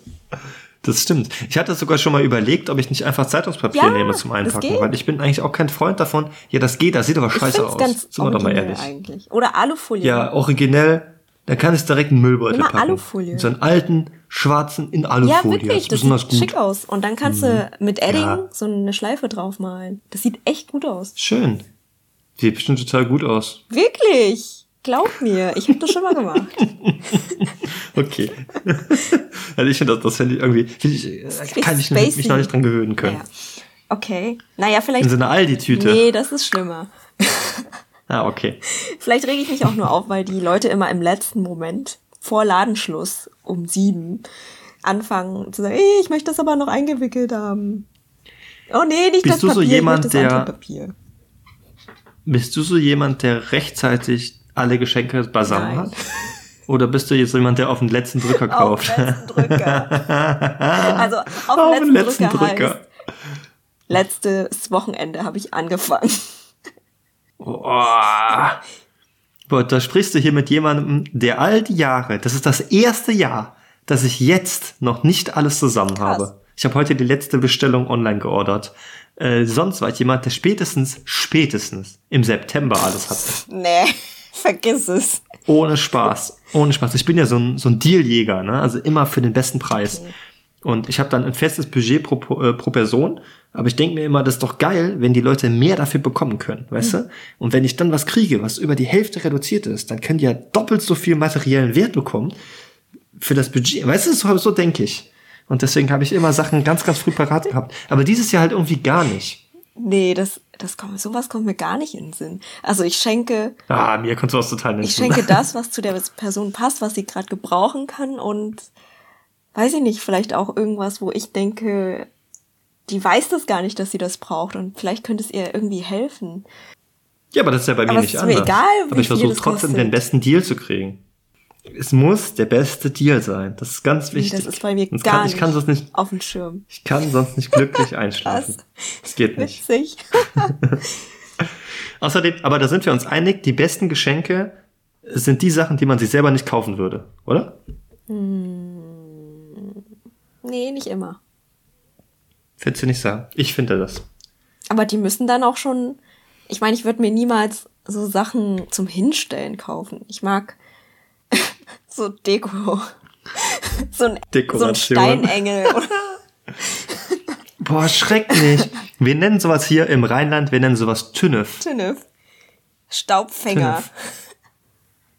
Das stimmt. Ich hatte sogar schon mal überlegt, ob ich nicht einfach Zeitungspapier Ja, nehme zum das Einpacken, weil ich bin eigentlich auch kein Freund davon. Ja, das geht, das sieht aber scheiße aus. ganz Sind wir doch mal ehrlich. eigentlich. Oder Alufolie. Ja, originell, dann kann ich es direkt in Müllbeutel mal packen. Alufolie. So einen alten, schwarzen, in ja Alufolie. wirklich, das besonders sieht gut. Mhm. schick aus. Und dann kannst du mit Edding Ja. so eine Schleife draufmalen. Das sieht echt gut aus. Schön. Sieht bestimmt total gut aus. Wirklich. Glaub mir, ich habe das schon mal gemacht. Okay. also ich finde das, das finde ich irgendwie, finde ich, äh, kann ich mich spacey. noch nicht dran gewöhnen können. Ja. Okay. Naja, vielleicht. In so einer Aldi-Tüte. Nee, das ist schlimmer. Ah, okay. Vielleicht rege ich mich auch nur auf, weil die Leute immer im letzten Moment vor Ladenschluss um sieben anfangen zu sagen, "Ey, ich möchte das aber noch eingewickelt haben. Oh nee, nicht Bist das du so Papier, jemand, möchte das der-. Bist du so jemand, der rechtzeitig alle Geschenke beisammen hat? Oder bist du jetzt jemand, der auf den letzten Drücker Auf kauft? den letzten Drücker. also auf, Auf den letzten, letzten Drücker, Drücker. letztes Wochenende habe ich angefangen. Boah. Boah, da sprichst du hier mit jemandem, der all die Jahre, das ist das erste Jahr, dass ich jetzt noch nicht alles zusammen Krass. habe. Ich habe heute die letzte Bestellung online geordert. Äh, sonst war ich jemand, der spätestens, spätestens im September alles hatte. Nee, vergiss es. Ohne Spaß. Ohne Spaß. Ich bin ja so ein, so ein Dealjäger, ne? Also immer für den besten Preis. Okay. Und ich habe dann ein festes Budget pro, äh, pro Person. Aber ich denke mir immer, das ist doch geil, wenn die Leute mehr dafür bekommen können, weißt du? Und wenn ich dann was kriege, was über die Hälfte reduziert ist, dann können die ja doppelt so viel materiellen Wert bekommen für das Budget. Weißt du, so, so denke ich. Und deswegen habe ich immer Sachen ganz, ganz früh parat gehabt. Aber dieses Jahr halt irgendwie gar nicht. Nee, das, das kommt, sowas kommt mir gar nicht in den Sinn. Also ich schenke, Ah, mir kommt sowas total nicht ich schenke das, was zu der Person passt, was sie gerade gebrauchen kann und weiß ich nicht, vielleicht auch irgendwas, wo ich denke, die weiß das gar nicht, dass sie das braucht und vielleicht könnte es ihr irgendwie helfen. Ja, aber das ist ja bei mir Aber nicht ist mir anders. egal, wie aber ich versuche trotzdem den besten Deal zu kriegen. Es muss der beste Deal sein. Das ist ganz Nee, wichtig. das ist bei mir Sonst gar kann, Ich kann sonst nicht, auf dem Schirm. ich kann sonst nicht glücklich einschlafen. Das geht nicht. Witzig. Außerdem, aber da sind wir uns einig, die besten Geschenke sind die Sachen, die man sich selber nicht kaufen würde, oder? Nee, nicht immer. Findest du nicht sagen? Ich finde das. Aber die müssen dann auch schon. Ich meine, ich würde mir niemals so Sachen zum Hinstellen kaufen. Ich mag so Deko. So ein, so ein Dekoration. Steinengel. Boah, schrecklich. wir nennen sowas hier im Rheinland, wir nennen sowas Tünnef. Tünnef. Staubfänger. Tünnef.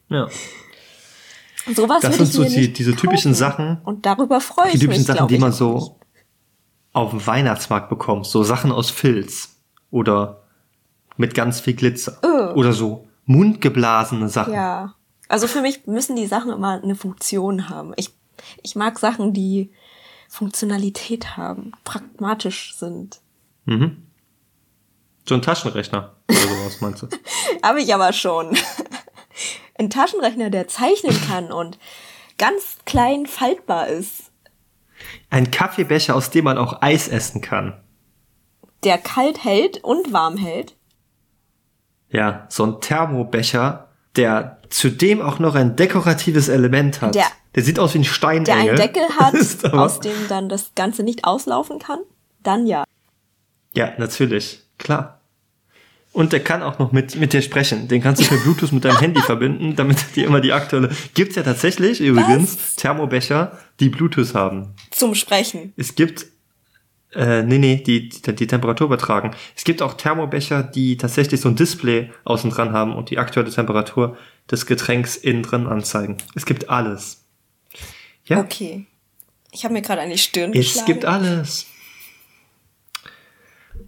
Ja. Sowas Das sind so die- diese typischen kaufen. Sachen- Und darüber freue ich Die typischen mich, Sachen, die man so auf dem Weihnachtsmarkt bekommst. So Sachen aus Filz. Oder mit ganz viel Glitzer. Äh. Oder so mundgeblasene Sachen. Ja. Also für mich müssen die Sachen immer eine Funktion haben. Ich, ich mag Sachen, die Funktionalität haben, pragmatisch sind. So ein Taschenrechner oder sowas meinst du? Habe ich aber schon. Ein Taschenrechner, der zeichnen kann und ganz klein faltbar ist, Ein Kaffeebecher, aus dem man auch Eis essen kann. der kalt hält und warm hält. Ja, so ein Thermobecher, der zudem auch noch ein dekoratives Element hat. Der- der sieht aus wie ein Steinengel. Der einen Deckel hat, aus dem dann das Ganze nicht auslaufen kann. Dann ja. Ja, natürlich. Klar. Und der kann auch noch mit, mit dir sprechen. Den kannst du per Bluetooth mit deinem Handy verbinden, damit dir immer die aktuelle. Gibt's ja tatsächlich übrigens Thermobecher, die Bluetooth haben. Zum Sprechen. Es gibt, äh, nee, nee, die, die, die Temperatur übertragen. Es gibt auch Thermobecher, die tatsächlich so ein Display außen dran haben und die aktuelle Temperatur des Getränks innen drin anzeigen. Es gibt alles. Ja, Okay. Ich habe mir gerade an die Stirn es geschlagen. gibt alles.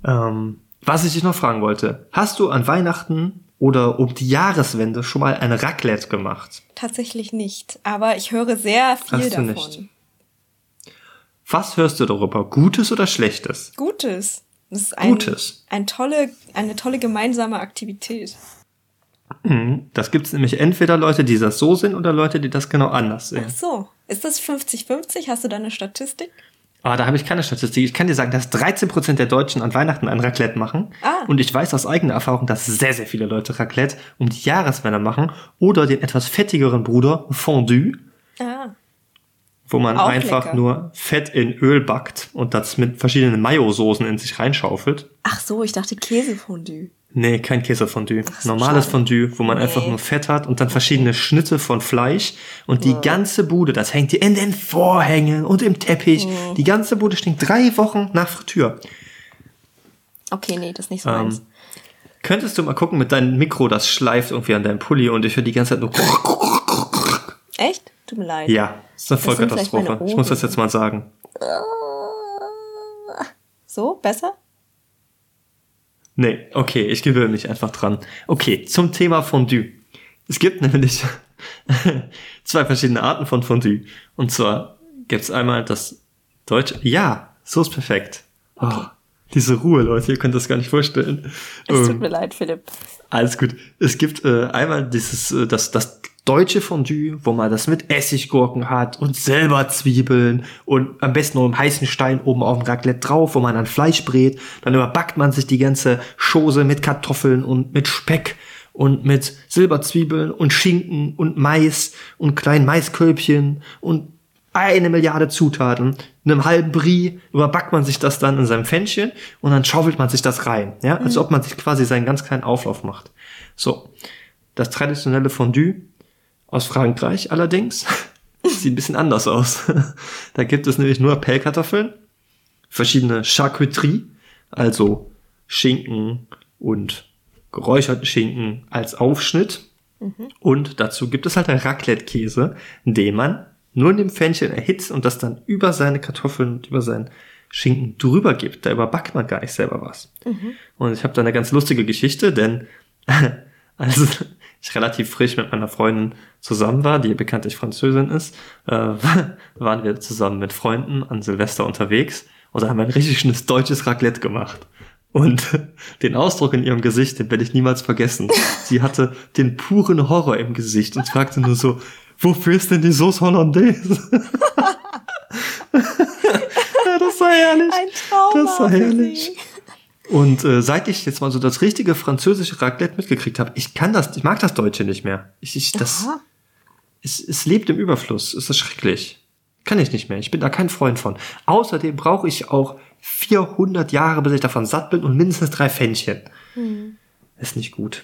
Ähm, was ich dich noch fragen wollte, hast du an Weihnachten oder um die Jahreswende schon mal ein Raclette gemacht? Tatsächlich nicht. Aber ich höre sehr viel Hast du davon. nicht? Was hörst du darüber? Gutes oder Schlechtes? Gutes. Das ist ein, Gutes. Ein tolle, eine tolle gemeinsame Aktivität. Das gibt's nämlich entweder Leute, die das so sehen oder Leute, die das genau anders sehen. Ach so. Ist das 50-50? Hast du da eine Statistik? Aber da habe ich keine Statistik. Ich kann dir sagen, dass 13% der Deutschen an Weihnachten ein Raclette machen. Ah. Und ich weiß aus eigener Erfahrung, dass sehr, sehr viele Leute Raclette um die Jahreswende machen. Oder den etwas fettigeren Bruder Fondue, Ah. Wo man Auch einfach lecker. nur Fett in Öl backt und das mit verschiedenen Mayo-Soßen in sich reinschaufelt. Ach so, ich dachte Käsefondue. Nee, kein Käsefondue. so, Normales schade. Fondue, wo man Nee. einfach nur Fett hat und dann verschiedene Schnitte von Fleisch und die ganze Bude, das hängt dir in den Vorhängen und im Teppich. Die ganze Bude stinkt drei Wochen nach Fritür. Okay, nee, das ist nicht so Ähm, meins. Könntest du mal gucken mit deinem Mikro, das schleift irgendwie an deinem Pulli und ich höre die ganze Zeit nur. Echt? Tut mir leid. Ja, das ist eine Vollkatastrophe. Ich muss das jetzt mal sagen. So, besser? Nee, okay, ich gewöhne mich einfach dran. Okay, zum Thema Fondue. Es gibt nämlich zwei verschiedene Arten von Fondue. Und zwar gibt's einmal das deutsche. Ja, so ist perfekt. Oh, diese Ruhe, Leute, ihr könnt das gar nicht vorstellen. Es tut Ähm, mir leid, Philipp. Alles gut. Es gibt äh, einmal dieses, äh, das, das deutsche Fondue, wo man das mit Essiggurken hat und selber Zwiebeln und am besten noch einen heißen Stein oben auf dem Raclette drauf, wo man dann Fleisch brät. Dann überbackt man sich die ganze Chose mit Kartoffeln und mit Speck und mit Silberzwiebeln und Schinken und Mais und kleinen Maiskölbchen und eine Milliarde Zutaten, einem halben Brie, überbackt man sich das dann in seinem Pfännchen und dann schaufelt man sich das rein, ja, als ob man sich quasi seinen ganz kleinen Auflauf macht. So, das traditionelle Fondue aus Frankreich allerdings sieht ein bisschen anders aus. da gibt es nämlich nur Pellkartoffeln, verschiedene Charcuterie, also Schinken und geräucherten Schinken als Aufschnitt. Und dazu gibt es halt einen Raclette-Käse, den man nur in dem Pfännchen erhitzt und das dann über seine Kartoffeln und über sein Schinken drüber gibt. Da überbackt man gar nicht selber was. Und ich habe da eine ganz lustige Geschichte, denn als ich relativ frisch mit meiner Freundin zusammen war, die bekanntlich Französin ist, äh, waren wir zusammen mit Freunden an Silvester unterwegs und haben ein richtig schönes deutsches Raclette gemacht. Und den Ausdruck in ihrem Gesicht, den werde ich niemals vergessen. Sie hatte den puren Horror im Gesicht und fragte nur so, wofür ist denn die Sauce Hollandaise? ja, das war herrlich. Ein Trauma Das war herrlich. Und äh, seit ich jetzt mal so das richtige französische Raclette mitgekriegt habe, ich kann das, ich mag das Deutsche nicht mehr. Ich, ich, das, Aha. es, es lebt im Überfluss. Es ist schrecklich. Kann ich nicht mehr. Ich bin da kein Freund von. Außerdem brauche ich auch 400 Jahre, bis ich davon satt bin und mindestens drei Pfännchen. Ist nicht gut.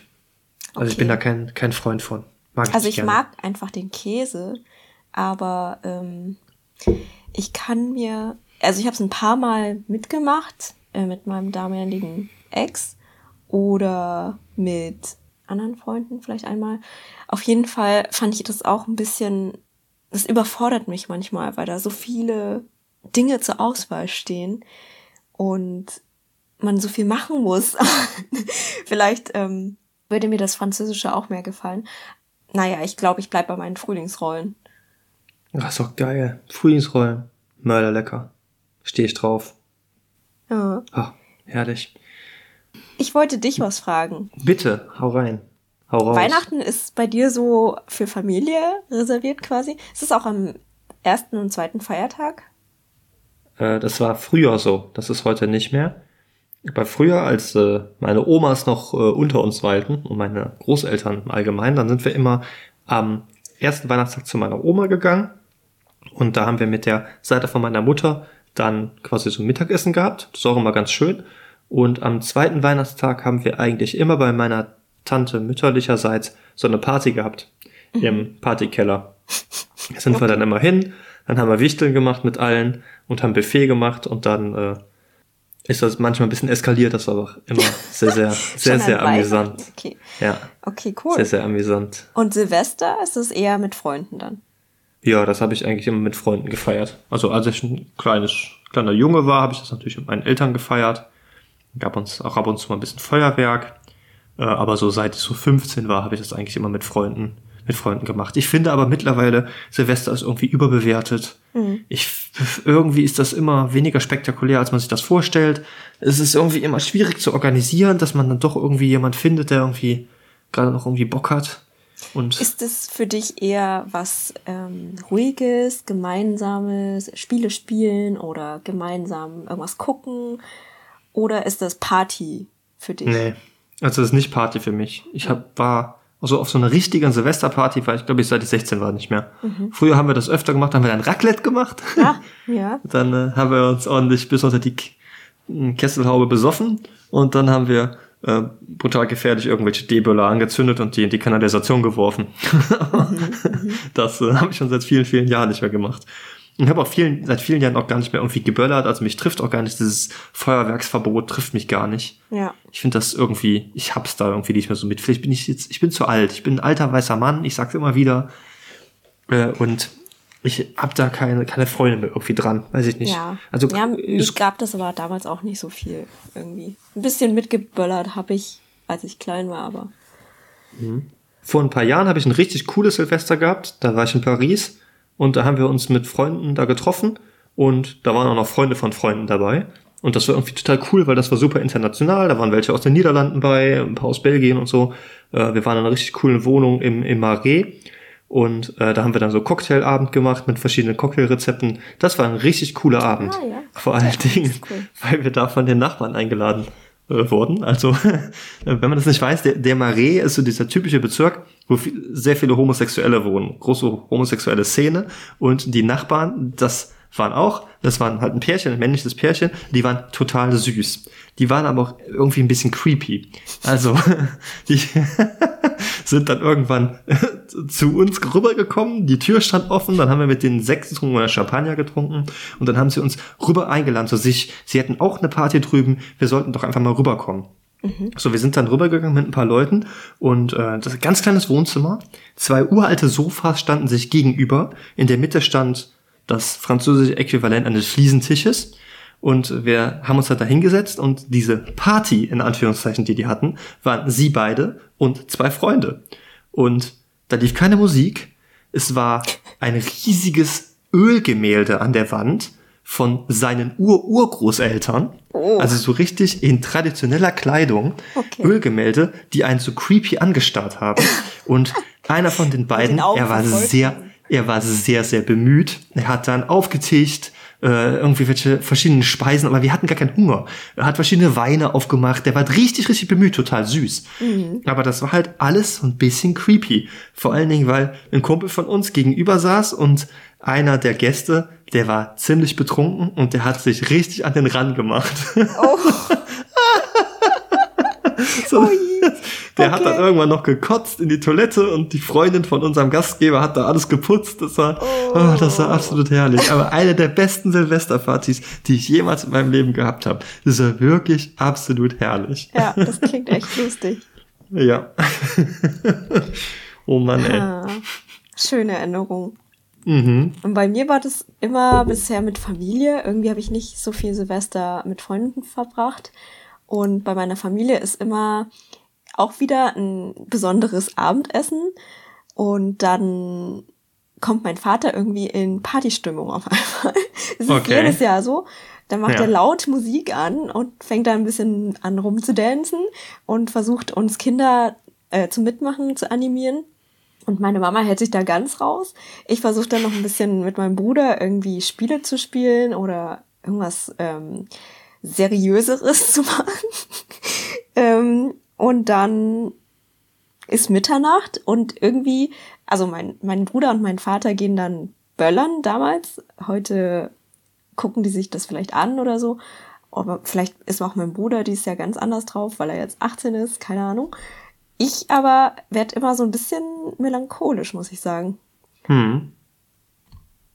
Also ich Okay. bin da kein, kein Freund von. Mag ich Also ich gerne. mag einfach den Käse, aber ähm, ich kann mir, also ich habe es ein paar Mal mitgemacht äh, mit meinem damaligen Ex oder mit anderen Freunden vielleicht einmal. Auf jeden Fall fand ich das auch ein bisschen, das überfordert mich manchmal, weil da so viele Dinge zur Auswahl stehen und man so viel machen muss. Vielleicht ähm, würde mir das Französische auch mehr gefallen. Naja, ich glaube, ich bleib bei meinen Frühlingsrollen. Ach, ist doch geil. Frühlingsrollen. Mörderlecker. Stehe ich drauf. Ja. Ah, herrlich. Ich wollte dich was fragen. Bitte, hau rein. Hau raus. Weihnachten ist bei dir so für Familie reserviert quasi. Ist es auch am ersten und zweiten Feiertag? Äh, das war früher so. Das ist heute nicht mehr. Aber früher, als äh, meine Omas noch äh, unter uns weilten und meine Großeltern im Allgemeinen, dann sind wir immer am ersten Weihnachtstag zu meiner Oma gegangen. Und da haben wir mit der Seite von meiner Mutter dann quasi so Mittagessen gehabt. Das ist auch immer ganz schön. Und am zweiten Weihnachtstag haben wir eigentlich immer bei meiner Tante mütterlicherseits so eine Party gehabt. Im Partykeller. Da sind wir dann immer hin, dann haben wir Wichteln gemacht mit allen und haben Buffet gemacht und dann äh, ist das manchmal ein bisschen eskaliert, das war aber immer sehr, sehr, sehr, sehr amüsant. Okay. Ja, Okay, cool. sehr, sehr amüsant. Und Silvester ist es eher mit Freunden dann. Ja, das habe ich eigentlich immer mit Freunden gefeiert. Also als ich ein kleines, kleiner Junge war, habe ich das natürlich mit meinen Eltern gefeiert. Gab uns auch ab und zu mal ein bisschen Feuerwerk. Äh, aber so seit ich so 15 war, habe ich das eigentlich immer mit Freunden, mit Freunden gemacht. Ich finde aber mittlerweile, Silvester ist irgendwie überbewertet. Ich, irgendwie ist das immer weniger spektakulär, als man sich das vorstellt. Es ist irgendwie immer schwierig zu organisieren, dass man dann doch irgendwie jemand findet, der irgendwie gerade noch irgendwie Bock hat. Und Ist es für dich eher was ähm, Ruhiges, Gemeinsames, Spiele spielen oder gemeinsam irgendwas gucken? Oder ist das Party für dich? Nee, also das ist nicht Party für mich. Ich hab, war, also auf so einer richtigen Silvesterparty war ich, glaube ich, seit ich 16 war nicht mehr. Früher haben wir das öfter gemacht, haben wir dann Raclette gemacht. Ah, ja. Dann äh, haben wir uns ordentlich bis unter die K Kesselhaube besoffen und dann haben wir äh, brutal gefährlich irgendwelche D-Böller angezündet und die in die Kanalisation geworfen. das äh, habe ich schon seit vielen, vielen Jahren nicht mehr gemacht. Und habe auch vielen, seit vielen Jahren auch gar nicht mehr irgendwie geböllert. Also mich trifft auch gar nicht, dieses Feuerwerksverbot trifft mich gar nicht. Ja. Ich finde das irgendwie, ich hab's da irgendwie nicht mehr so mit. Vielleicht bin ich jetzt, ich bin zu alt. Ich bin ein alter weißer Mann, ich sag's immer wieder. Äh, und ich hab da keine, keine Freunde mehr irgendwie dran. Weiß ich nicht. Ja. Also ja, es- gab das aber damals auch nicht so viel irgendwie. Ein bisschen mitgeböllert habe ich, als ich klein war, aber. vor ein paar Jahren habe ich ein richtig cooles Silvester gehabt. Da war ich in Paris und da haben wir uns mit Freunden da getroffen und da waren auch noch Freunde von Freunden dabei. Und das war irgendwie total cool, weil das war super international. Da waren welche aus den Niederlanden bei, ein paar aus Belgien und so. Äh, wir waren in einer richtig coolen Wohnung im, im Marais. Und äh, da haben wir dann so Cocktailabend gemacht mit verschiedenen Cocktailrezepten. Das war ein richtig cooler Abend. Ah, ja. Vor allen Dingen, cool. weil wir da von den Nachbarn eingeladen äh, wurden. Also, wenn man das nicht weiß, der, der Marais ist so dieser typische Bezirk, wo viel, sehr viele Homosexuelle wohnen. Große homosexuelle Szene. Und die Nachbarn, das waren auch, das waren halt ein Pärchen, ein männliches Pärchen, die waren total süß. Die waren aber auch irgendwie ein bisschen creepy. Also, die sind dann irgendwann zu uns rübergekommen, die Tür stand offen, dann haben wir mit denen Sekt getrunken oder Champagner getrunken und dann haben sie uns rüber eingeladen zu sich. Sie hätten auch eine Party drüben, wir sollten doch einfach mal rüberkommen. So, wir sind dann rübergegangen mit ein paar Leuten und äh, das ist ein ganz kleines Wohnzimmer. Zwei uralte Sofas standen sich gegenüber. In der Mitte stand das französische Äquivalent eines Fliesentisches. Und wir haben uns halt da hingesetzt und diese Party, in Anführungszeichen, die die hatten, waren sie beide und zwei Freunde. Und da lief keine Musik. Es war ein riesiges Ölgemälde an der Wand von seinen Ur-Urgroßeltern. Oh. Also so richtig in traditioneller Kleidung. Okay. Ölgemälde, die einen so creepy angestarrt haben. Und einer von den beiden, Augen er war sehr. Er war sehr, sehr bemüht. Er hat dann aufgetischt, äh, irgendwie welche verschiedenen Speisen, aber wir hatten gar keinen Hunger. Er hat verschiedene Weine aufgemacht. Der war richtig, richtig bemüht, total süß. Aber das war halt alles so ein bisschen creepy. Vor allen Dingen, weil ein Kumpel von uns gegenüber saß und einer der Gäste, der war ziemlich betrunken und der hat sich richtig an den Rand gemacht. Oh, So, Oh der hat dann Okay. irgendwann noch gekotzt in die Toilette und die Freundin von unserem Gastgeber hat da alles geputzt. Das war, oh. das war absolut herrlich. Aber eine der besten Silvesterpartys, die ich jemals in meinem Leben gehabt habe. Das war wirklich absolut herrlich. ja, das klingt echt lustig. Ja. oh Mann, ey. Ah, schöne Erinnerung. Mhm. Und bei mir war das immer bisher mit Familie. Irgendwie habe ich nicht so viel Silvester mit Freunden verbracht. Und bei meiner Familie ist immer auch wieder ein besonderes Abendessen. Und dann kommt mein Vater irgendwie in Partystimmung auf einmal. Es ist Okay. jedes Jahr so. Dann macht Ja. er laut Musik an und fängt da ein bisschen an rumzudancen und versucht uns Kinder äh, zum Mitmachen zu animieren. Und meine Mama hält sich da ganz raus. Ich versuche dann noch ein bisschen mit meinem Bruder irgendwie Spiele zu spielen oder irgendwas ähm, Seriöseres zu machen. ähm, und dann ist Mitternacht und irgendwie, also mein, mein Bruder und mein Vater gehen dann böllern damals. Heute gucken die sich das vielleicht an oder so. Aber vielleicht ist auch mein Bruder dieses Jahr ganz anders drauf, weil er jetzt 18 ist, keine Ahnung. Ich aber werde immer so ein bisschen melancholisch, muss ich sagen. Hm.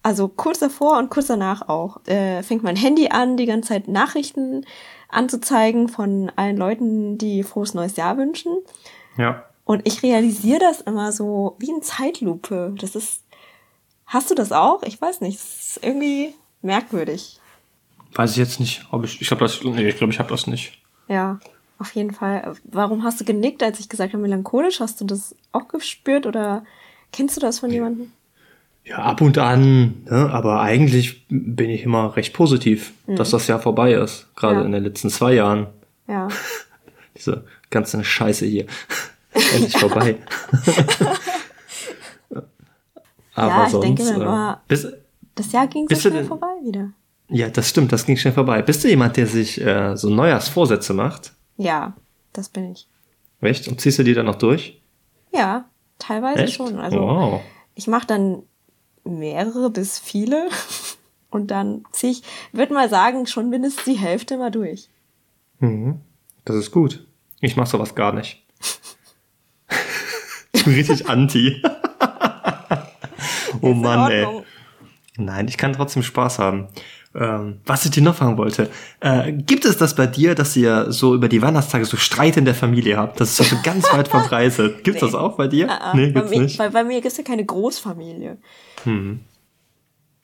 Also kurz davor und kurz danach auch. Äh, fängt mein Handy an, die ganze Zeit Nachrichten anzuzeigen von allen Leuten, die frohes neues Jahr wünschen. Ja. Und ich realisiere das immer so wie in Zeitlupe. Das ist. Hast du das auch? Ich weiß nicht. Das ist irgendwie merkwürdig. Weiß ich jetzt nicht, ob ich, ich glaube, das, nee, ich glaube, ich habe das nicht. Ja, auf jeden Fall. Warum hast du genickt, als ich gesagt habe, melancholisch? Hast du das auch gespürt oder kennst du das von jemandem? Ja, ab und an, ne? aber eigentlich bin ich immer recht positiv, dass das Jahr vorbei ist. Gerade Ja. in den letzten zwei Jahren. Ja. Diese ganze Scheiße hier. Endlich vorbei. aber Ja, ich sonst. denke mir äh, bist, Das Jahr ging so schnell vorbei wieder. ja, das stimmt, das ging schnell vorbei. Bist du jemand, der sich äh, so Neujahrsvorsätze macht? Ja, das bin ich. Echt? Und ziehst du die dann noch durch? Ja, teilweise Echt? schon. Also wow. ich mache dann mehrere bis viele und dann ziehe ich, würde mal sagen, schon mindestens die Hälfte mal durch. Mhm. Das ist gut. Ich mach sowas gar nicht. ich bin richtig anti. oh Ist in Mann, ey. Nein, ich kann trotzdem Spaß haben. Ähm, was ich dir noch fragen wollte, äh, gibt es das bei dir, dass ihr so über die Weihnachtstage so Streit in der Familie habt? Das ist so ganz weit verbreitet. Gibt's Nee. das auch bei dir? Ah, ah. Nee, bei gibt's mir, nicht. Bei, bei mir gibt es ja keine Großfamilie.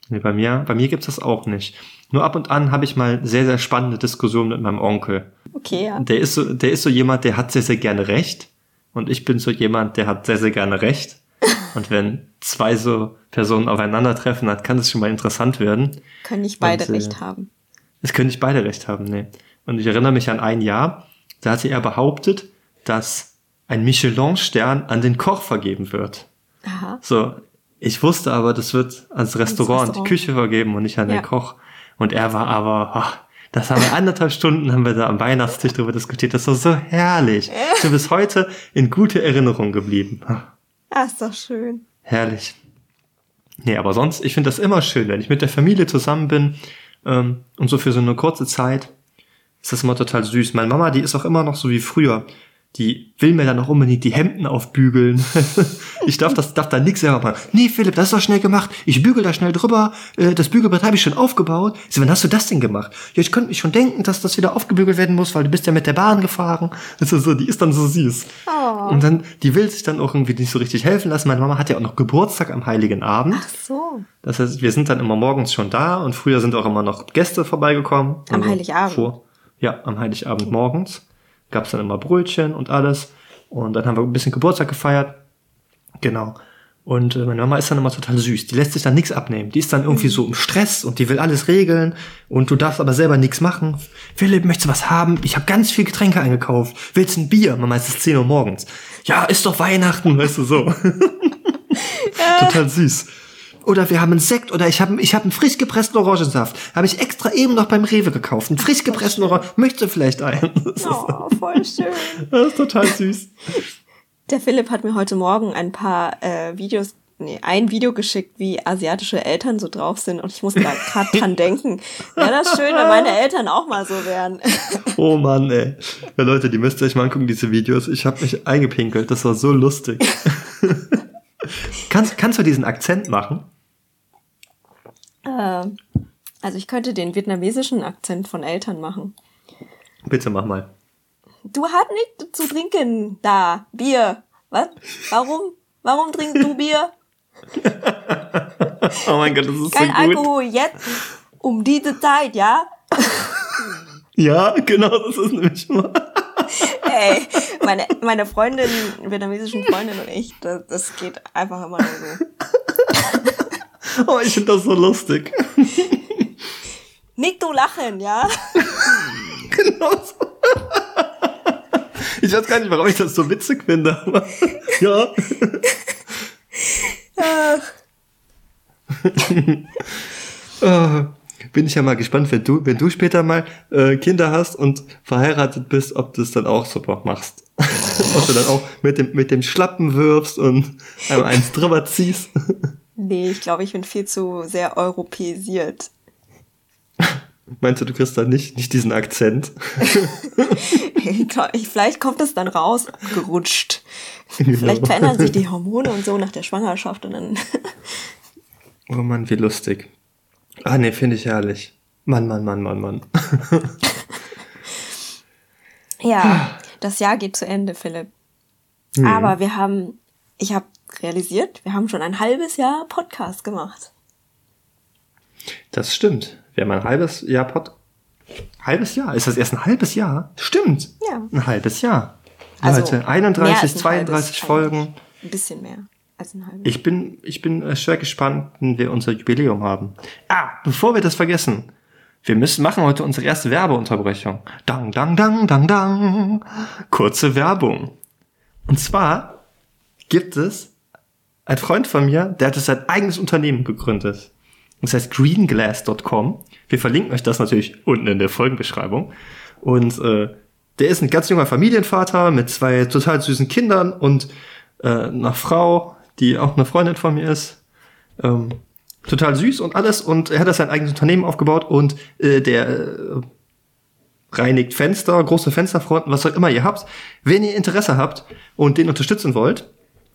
Nee, bei mir, bei mir gibt's das auch nicht. Nur ab und an habe ich mal sehr, sehr spannende Diskussionen mit meinem Onkel. Okay, ja. Der ist so, der ist so jemand, der hat sehr, sehr gerne Recht. Und ich bin so jemand, der hat sehr, sehr gerne Recht. Und wenn zwei so Personen aufeinandertreffen, dann kann es schon mal interessant werden. Können nicht beide Und, äh, recht haben. Es können nicht beide recht haben, nee. Und ich erinnere mich an ein Jahr, da hatte er behauptet, dass ein Michelin-Stern an den Koch vergeben wird. Aha. So, ich wusste aber, das wird ans Restaurant, an die Restaurant. Küche vergeben und nicht an Ja. den Koch. Und er war aber, ach, das haben wir anderthalb Stunden haben wir da am Weihnachtstisch drüber diskutiert. Das war so herrlich. Ich bin bis heute in gute Erinnerung geblieben. Ach, Ah, ist doch schön. herrlich. Nee, aber sonst, ich finde das immer schön, wenn ich mit der Familie zusammen bin ähm, und so für so eine kurze Zeit ist das immer total süß. Meine Mama, die ist auch immer noch so wie früher. Die will mir dann auch unbedingt die Hemden aufbügeln. ich darf das, darf da nichts selber machen. Nee, Philipp, das ist doch schnell gemacht. Ich bügel da schnell drüber. Äh, Das Bügelbrett habe ich schon aufgebaut. So, wann hast du das denn gemacht? Ja, ich könnte mich schon denken, dass das wieder aufgebügelt werden muss, weil du bist ja mit der Bahn gefahren. Also so, die ist dann so süß. Oh. Und dann, die will sich dann auch irgendwie nicht so richtig helfen lassen. Meine Mama hat ja auch noch Geburtstag am Heiligen Abend. Ach so. Das heißt, wir sind dann immer morgens schon da und früher sind auch immer noch Gäste vorbeigekommen. Am Heiligabend? Vor, ja, am Heiligabend morgens gab's dann immer Brötchen und alles. Und dann haben wir ein bisschen Geburtstag gefeiert. Genau. Und äh, meine Mama ist dann immer total süß. Die lässt sich dann nichts abnehmen. Die ist dann irgendwie so im Stress und die will alles regeln. Und du darfst aber selber nichts machen. Philipp, möchtest du was haben? Ich habe ganz viel Getränke eingekauft. Willst du ein Bier? Mama, es ist 10 Uhr morgens. Ja, ist doch Weihnachten, weißt du so. total süß. Oder wir haben einen Sekt oder ich habe ich hab einen frisch gepressten Orangensaft. Habe ich extra eben noch beim Rewe gekauft. Einen frisch gepressten Orangen. Möchtest du vielleicht einen? Das Oh, voll schön. das ist total süß. Der Philipp hat mir heute Morgen ein paar äh, Videos, nee, ein Video geschickt, wie asiatische Eltern so drauf sind. Und ich muss gerade dran denken. Wäre das schön, wenn meine Eltern auch mal so wären. Oh Mann, ey. Ja, Leute, die müsst ihr euch mal angucken, diese Videos. Ich habe mich eingepinkelt. Das war so lustig. kannst, kannst du diesen Akzent machen? Äh, also ich könnte den vietnamesischen Akzent von Eltern machen. Bitte mach mal. Du hast nicht zu trinken da. Bier. Was? Warum? Warum trinkst du Bier? Oh mein Gott, das ist Kein so gut. Alkohol jetzt. Um diese Zeit, ja? Ja, genau, das ist nämlich mal. Ey, meine, meine Freundin, vietnamesischen Freundin und ich, das, das geht einfach immer nur so. Oh, ich finde das so lustig. Nicht du lachen, ja? genau so. Ich weiß gar nicht, warum ich das so witzig finde. Aber ja. Äh, Bin ich ja mal gespannt, wenn du, wenn du später mal äh, Kinder hast und verheiratet bist, ob du es dann auch so machst. ob du dann auch mit dem, mit dem Schlappen wirfst und einmal eins drüber ziehst. Nee, ich glaube, ich bin viel zu sehr europäisiert. Meinst du, du kriegst dann nicht, nicht diesen Akzent? Vielleicht kommt es dann raus, gerutscht. Genau. Vielleicht verändern sich die Hormone und so nach der Schwangerschaft und dann. Oh Mann, wie lustig. Ah, nee, finde ich herrlich. Mann, Mann, Mann, Mann, Mann. Ja, das Jahr geht zu Ende, Philipp. Aber wir haben, ich habe realisiert, wir haben schon ein halbes Jahr Podcast gemacht. Das stimmt. Wir haben ein halbes Jahr Pod. Halbes Jahr? Ist das erst ein halbes Jahr? Stimmt. Ja. Ein halbes Jahr. Also, Leute, mehr 31, als ein 32 halbes, Folgen. Ein bisschen mehr als ein halbes. Ich bin, ich bin äh, sehr gespannt, wenn wir unser Jubiläum haben. Ah, bevor wir das vergessen. Wir müssen machen heute unsere erste Werbeunterbrechung. Dang, dang, dang, dang, dang. Kurze Werbung. Und zwar gibt es ein Freund von mir, der hat sein eigenes Unternehmen gegründet. Das heißt greenglass.com. Wir verlinken euch das natürlich unten in der Folgenbeschreibung. Und äh, der ist ein ganz junger Familienvater mit zwei total süßen Kindern und äh, einer Frau, die auch eine Freundin von mir ist. Ähm, total süß und alles. Und er hat sein eigenes Unternehmen aufgebaut und äh, der äh, reinigt Fenster, große Fensterfronten, was auch immer ihr habt. Wenn ihr Interesse habt und den unterstützen wollt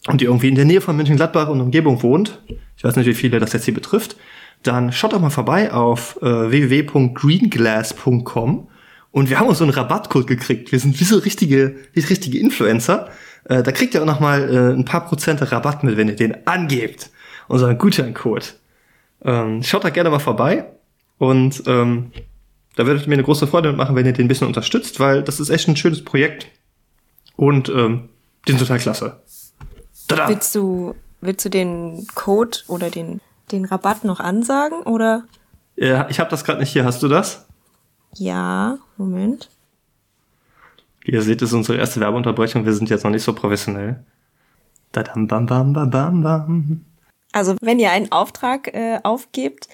und ihr irgendwie in der Nähe von Mönchengladbach und Umgebung wohnt, ich weiß nicht, wie viele das jetzt hier betrifft, dann schaut doch mal vorbei auf äh, www.greenglass.com und wir haben uns so einen Rabattcode gekriegt. Wir sind wie so richtige, wie richtige Influencer. Äh, da kriegt ihr auch noch mal äh, ein paar Prozent Rabatt mit, wenn ihr den angebt. Unseren Gutscheincode. Ähm, schaut da gerne mal vorbei und ähm, da würdet ihr mir eine große Freude mitmachen, wenn ihr den ein bisschen unterstützt, weil das ist echt ein schönes Projekt und ähm, sind total klasse. Tada! Willst du, willst du den Code oder den, den Rabatt noch ansagen oder? Ja, ich habe das gerade nicht hier. Hast du das? Ja, Moment. Ihr seht, ist unsere erste Werbeunterbrechung. Wir sind jetzt noch nicht so professionell. Dadam, bam, bam, bam, bam, bam. Also wenn ihr einen Auftrag äh, aufgebt,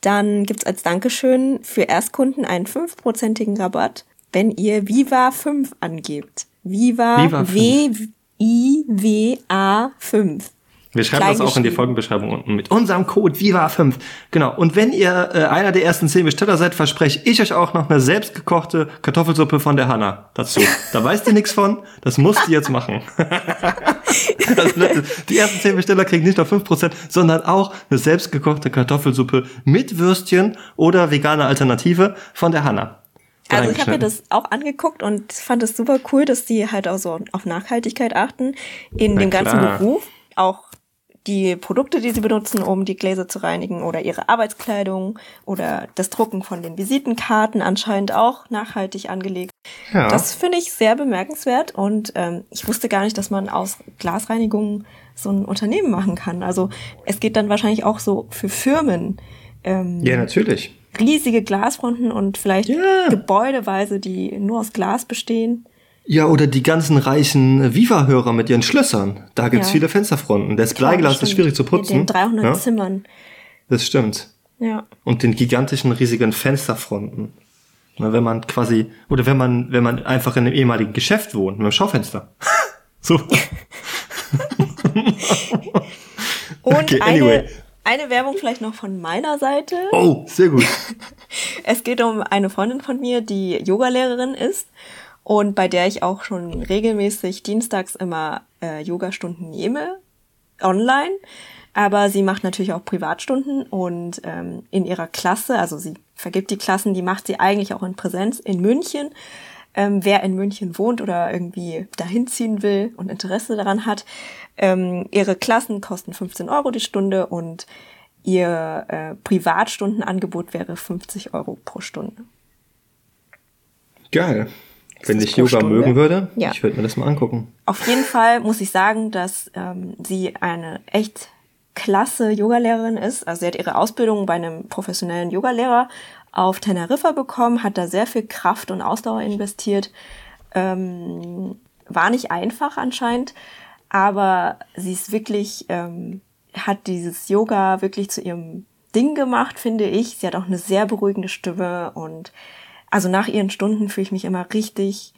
dann gibt's als Dankeschön für Erstkunden einen fünfprozentigen Rabatt, wenn ihr Viva 5 angebt. Viva, Viva 5. W-I-W-A 5. Wir schreiben das auch in die Folgenbeschreibung unten mit unserem Code Viva5. Genau. Und wenn ihr äh, einer der ersten zehn Besteller seid, verspreche ich euch auch noch eine selbstgekochte Kartoffelsuppe von der Hanna dazu. Da weißt ihr nichts von. Das musst ihr jetzt machen. also, die ersten zehn Besteller kriegen nicht nur 5%, sondern auch eine selbstgekochte Kartoffelsuppe mit Würstchen oder vegane Alternative von der Hanna. Also ich habe mir das auch angeguckt und fand es super cool, dass die halt auch so auf Nachhaltigkeit achten in Na dem ganzen klar. Beruf. Auch die Produkte, die sie benutzen, um die Gläser zu reinigen oder ihre Arbeitskleidung oder das Drucken von den Visitenkarten anscheinend auch nachhaltig angelegt. Ja. Das finde ich sehr bemerkenswert und ähm, ich wusste gar nicht, dass man aus Glasreinigung so ein Unternehmen machen kann. Also es geht dann wahrscheinlich auch so für Firmen. Ähm, ja, natürlich. Riesige Glasfronten und vielleicht ja. Gebäudeweise, die nur aus Glas bestehen. Ja, oder die ganzen reichen Viva-Hörer mit ihren Schlössern. Da gibt's ja. viele Fensterfronten. Das Bleiglas ist schwierig zu putzen. Mit den 300 ja? Zimmern. Das stimmt. Ja. Und den gigantischen, riesigen Fensterfronten. Na, wenn man quasi, oder wenn man, wenn man einfach in einem ehemaligen Geschäft wohnt, mit einem Schaufenster. so. Und okay, anyway. eine, eine Werbung vielleicht noch von meiner Seite. Oh, sehr gut. es geht um eine Freundin von mir, die Yogalehrerin ist und bei der ich auch schon regelmäßig dienstags immer äh, Yogastunden nehme, online. Aber sie macht natürlich auch Privatstunden und ähm, in ihrer Klasse, also sie vergibt die Klassen, die macht sie eigentlich auch in Präsenz in München. Ähm, wer in München wohnt oder irgendwie dahin ziehen will und Interesse daran hat, ähm, ihre Klassen kosten 15 Euro die Stunde und ihr äh, Privatstundenangebot wäre 50 Euro pro Stunde. Geil. Wenn ich Yoga Stunde. mögen würde, ja. ich würde mir das mal angucken. Auf jeden Fall muss ich sagen, dass ähm, sie eine echt klasse Yogalehrerin ist. Also sie hat ihre Ausbildung bei einem professionellen Yogalehrer auf Teneriffa bekommen, hat da sehr viel Kraft und Ausdauer investiert. Ähm, war nicht einfach anscheinend, aber sie ist wirklich, ähm, hat dieses Yoga wirklich zu ihrem Ding gemacht, finde ich. Sie hat auch eine sehr beruhigende Stimme und also nach ihren Stunden fühle ich mich immer richtig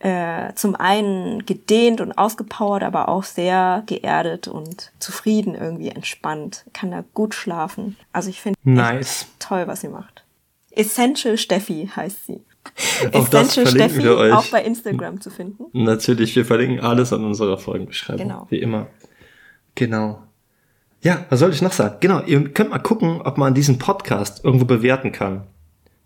äh, zum einen gedehnt und ausgepowert, aber auch sehr geerdet und zufrieden, irgendwie entspannt. Kann da gut schlafen. Also ich finde nice. toll, was sie macht. Essential Steffi heißt sie. Auch Essential Steffi wir euch. auch bei Instagram zu finden. Natürlich, wir verlinken alles an unserer Folgenbeschreibung. Genau. Wie immer. Genau. Ja, was soll ich noch sagen? Genau, ihr könnt mal gucken, ob man diesen Podcast irgendwo bewerten kann.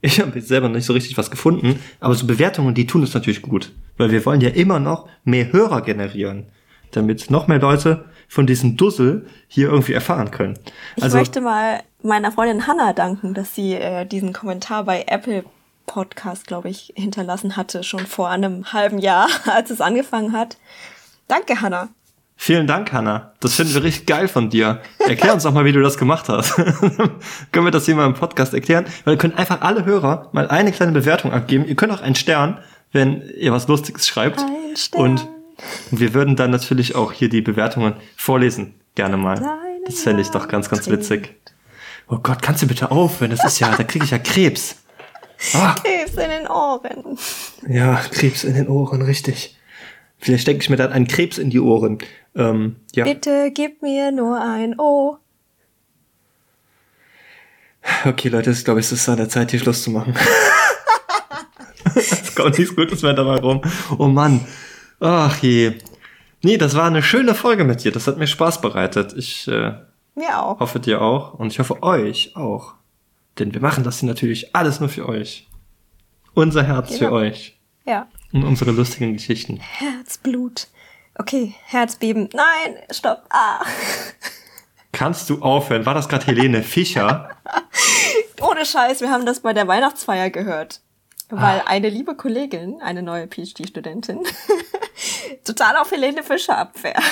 Ich habe jetzt selber nicht so richtig was gefunden, aber so Bewertungen, die tun es natürlich gut, weil wir wollen ja immer noch mehr Hörer generieren, damit noch mehr Leute von diesem Dussel hier irgendwie erfahren können. Ich also, möchte mal meiner Freundin Hannah danken, dass sie äh, diesen Kommentar bei Apple Podcast, glaube ich, hinterlassen hatte, schon vor einem halben Jahr, als es angefangen hat. Danke, Hannah. Vielen Dank, Hanna. Das finden wir richtig geil von dir. Erklär uns doch mal, wie du das gemacht hast. können wir das hier mal im Podcast erklären? Weil ihr könnt einfach alle Hörer mal eine kleine Bewertung abgeben. Ihr könnt auch einen Stern, wenn ihr was Lustiges schreibt. Ein Stern. Und wir würden dann natürlich auch hier die Bewertungen vorlesen. Gerne mal. Deine das fände ich doch ganz, ganz witzig. Oh Gott, kannst du bitte aufhören? Das ist ja, da kriege ich ja Krebs. Ah. Krebs in den Ohren. Ja, Krebs in den Ohren, richtig. Vielleicht stecke ich mir dann einen Krebs in die Ohren. Ähm, ja. Bitte gib mir nur ein O. Okay, Leute, ich glaube, es ist an der Zeit, hier Schluss zu machen. es kommt nichts Gutes mehr dabei rum. Oh Mann. Ach je. Nee, das war eine schöne Folge mit dir. Das hat mir Spaß bereitet. Ich äh, mir auch. hoffe dir auch. Und ich hoffe euch auch. Denn wir machen das hier natürlich alles nur für euch. Unser Herz genau. für euch. Ja. Und unsere lustigen Geschichten. Herzblut. Okay, Herzbeben. Nein, stopp. Ah. Kannst du aufhören? War das gerade Helene Fischer? Ohne Scheiß, wir haben das bei der Weihnachtsfeier gehört. Weil ah. eine liebe Kollegin, eine neue PhD-Studentin, total auf Helene Fischer abfährt.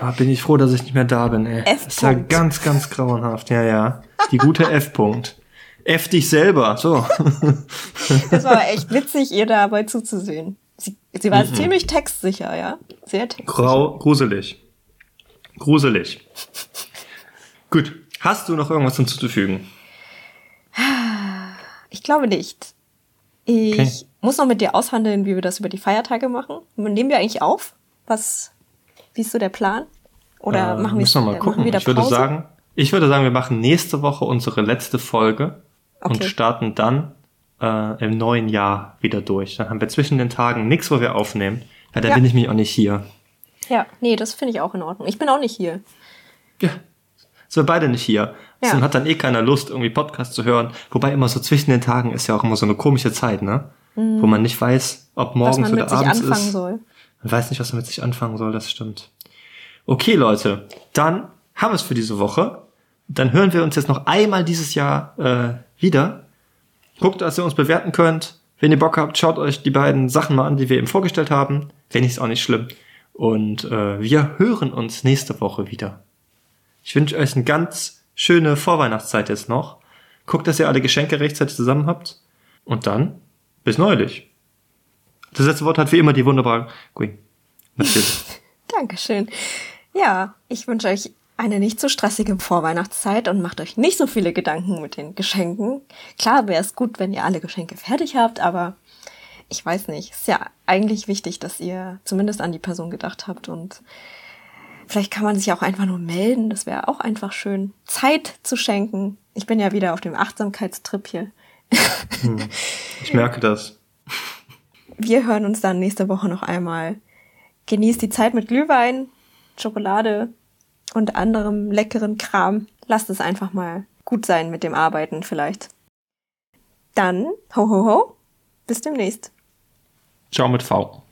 Ah, bin ich froh, dass ich nicht mehr da bin, ey. F. Das ist ja ganz, ganz grauenhaft. Ja, ja. Die gute F-Punkt. F dich selber, so. Das war echt witzig, ihr dabei zuzusehen. Sie, sie war mhm. ziemlich textsicher, ja. Sehr textsicher. Grau, gruselig. Gruselig. Gut. Hast du noch irgendwas hinzuzufügen? Ich glaube nicht. Ich okay. muss noch mit dir aushandeln, wie wir das über die Feiertage machen. Nehmen wir eigentlich auf? Was, wie ist so der Plan? Oder Äh, machen wir müssen wir mal machen gucken. wieder Ich würde Pause? sagen, ich würde sagen, wir machen nächste Woche unsere letzte Folge und Okay. starten dann äh, im neuen Jahr wieder durch. Dann haben wir zwischen den Tagen nichts, wo wir aufnehmen. Ja, dann Ja. bin ich mich auch nicht hier. Ja, nee, das finde ich auch in Ordnung. Ich bin auch nicht hier. Ja. Sind wir beide nicht hier. Ja. Dann hat dann eh keiner Lust, irgendwie Podcast zu hören. Wobei immer so zwischen den Tagen ist ja auch immer so eine komische Zeit, ne? Wo man nicht weiß, ob Mhm. Morgens oder abends ist. soll. Man weiß nicht, was man mit sich anfangen soll, das stimmt. Okay, Leute, dann haben wir es für diese Woche. Dann hören wir uns jetzt noch einmal dieses Jahr äh, wieder. Guckt, dass ihr uns bewerten könnt. Wenn ihr Bock habt, schaut euch die beiden Sachen mal an, die wir eben vorgestellt haben. Wenn nicht, ist auch nicht schlimm. Und äh, wir hören uns nächste Woche wieder. Ich wünsche euch eine ganz schöne Vorweihnachtszeit jetzt noch. Guckt, dass ihr alle Geschenke rechtzeitig zusammen habt. Und dann bis neulich. Das letzte Wort hat wie immer die wunderbare Queen. Natürlich. Dankeschön. Ja, ich wünsche euch eine nicht so stressige Vorweihnachtszeit und macht euch nicht so viele Gedanken mit den Geschenken. Klar wäre es gut, wenn ihr alle Geschenke fertig habt, aber ich weiß nicht. Ist ja eigentlich wichtig, dass ihr zumindest an die Person gedacht habt und vielleicht kann man sich auch einfach nur melden. Das wäre auch einfach schön. Zeit zu schenken. Ich bin ja wieder auf dem Achtsamkeitstrip hier. Ich merke das. Wir hören uns dann nächste Woche noch einmal. Genießt die Zeit mit Glühwein, Schokolade und anderem leckeren Kram. Lasst es einfach mal gut sein mit dem Arbeiten vielleicht. Dann, ho ho ho, bis demnächst. Ciao mit V.